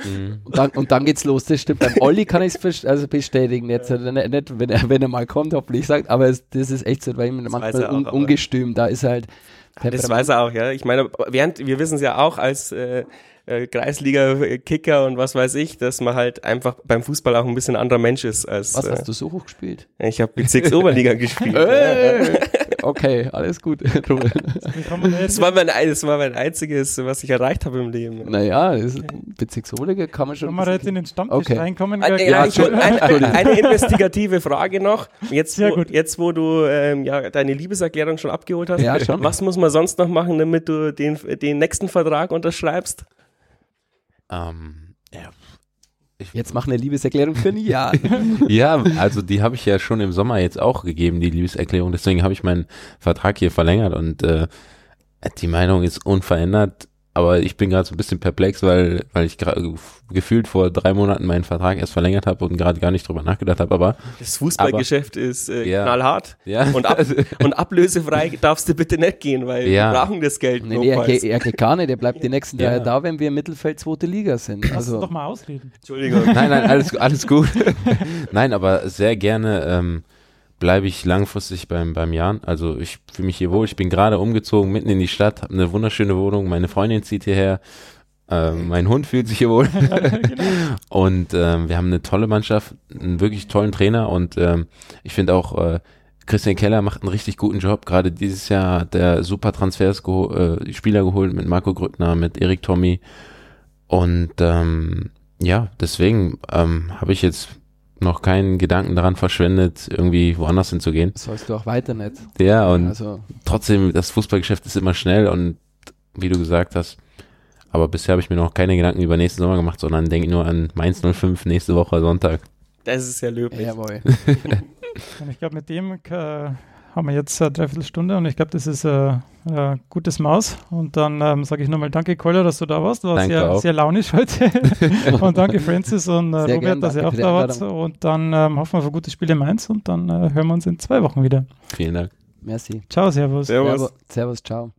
Mhm. Und, dann, und dann geht's los, das stimmt. Beim Olli kann ich es also bestätigen. Jetzt ja. nicht, nicht, wenn er, wenn er mal kommt, hoffentlich sagt, aber es, das ist echt so, weil ihm manchmal un, ungestüm, da ist halt. Das weiß er auch, ja. Ich meine, während, wir wissen es ja auch als äh, äh, Kreisliga-Kicker und was weiß ich, dass man halt einfach beim Fußball auch ein bisschen anderer Mensch ist als. Was hast äh, du so hoch [laughs] gespielt? Ich habe Bezirks-Oberliga gespielt. Okay, alles gut. [laughs] das, war mein, das war mein einziges, was ich erreicht habe im Leben. Naja, Bezirks-Oberliga kann man schon. Kann man jetzt in den Stammtisch okay. reinkommen? Ein, ja, [laughs] ein, ein, eine investigative Frage noch. Jetzt, wo, jetzt, wo du ähm, ja, deine Liebeserklärung schon abgeholt hast, ja, schon. was muss man sonst noch machen, damit du den, den nächsten Vertrag unterschreibst? Ähm, ja. Ich jetzt mach eine Liebeserklärung für ein Jahr. [laughs] ja, also die habe ich ja schon im Sommer jetzt auch gegeben, die Liebeserklärung. Deswegen habe ich meinen Vertrag hier verlängert und äh, die Meinung ist unverändert. Aber ich bin gerade so ein bisschen perplex, weil, weil ich gefühlt vor drei Monaten meinen Vertrag erst verlängert habe und gerade gar nicht drüber nachgedacht habe. Aber das Fußballgeschäft aber, ist äh, ja, knallhart. Ja. Und, ab, [laughs] und ablösefrei darfst du bitte nicht gehen, weil ja. wir brauchen das Geld. Nee, er, er, er gar nicht, der bleibt die nächsten Jahre da, wenn wir im Mittelfeld zweite Liga sind. Lass also. doch mal ausreden. Entschuldigung. Nein, nein, alles, alles gut. [laughs] nein, aber sehr gerne. Ähm, bleibe ich langfristig beim, beim Jan. Also ich fühle mich hier wohl. Ich bin gerade umgezogen, mitten in die Stadt, habe eine wunderschöne Wohnung. Meine Freundin zieht hierher. Ähm, mein Hund fühlt sich hier wohl. [laughs] genau. Und ähm, wir haben eine tolle Mannschaft, einen wirklich tollen Trainer und ähm, ich finde auch, äh, Christian Keller macht einen richtig guten Job. Gerade dieses Jahr hat der super Transfers geho äh, Spieler geholt mit Marco Grüttner, mit Erik Tommy. Und ähm, ja, deswegen ähm, habe ich jetzt noch keinen Gedanken daran verschwendet, irgendwie woanders hinzugehen. Das sollst du auch weiter nicht. Ja, und also. trotzdem, das Fußballgeschäft ist immer schnell und wie du gesagt hast, aber bisher habe ich mir noch keine Gedanken über nächsten Sommer gemacht, sondern denke nur an Mainz 05 nächste Woche Sonntag. Das ist ja löblich. Jawohl. [laughs] und ich glaube, mit dem äh, haben wir jetzt eine Dreiviertelstunde und ich glaube, das ist ein äh, äh, gutes Maus. Und dann ähm, sage ich nochmal danke, Kolja, dass du da warst. War danke sehr, auch. sehr launisch heute. [laughs] und danke, Francis und äh, Robert, gern, dass ihr auch da wart. Und dann ähm, hoffen wir auf ein gutes Spiel in Mainz und dann äh, hören wir uns in zwei Wochen wieder. Vielen Dank. Merci. Ciao, Servus. Servus. Servus, ciao.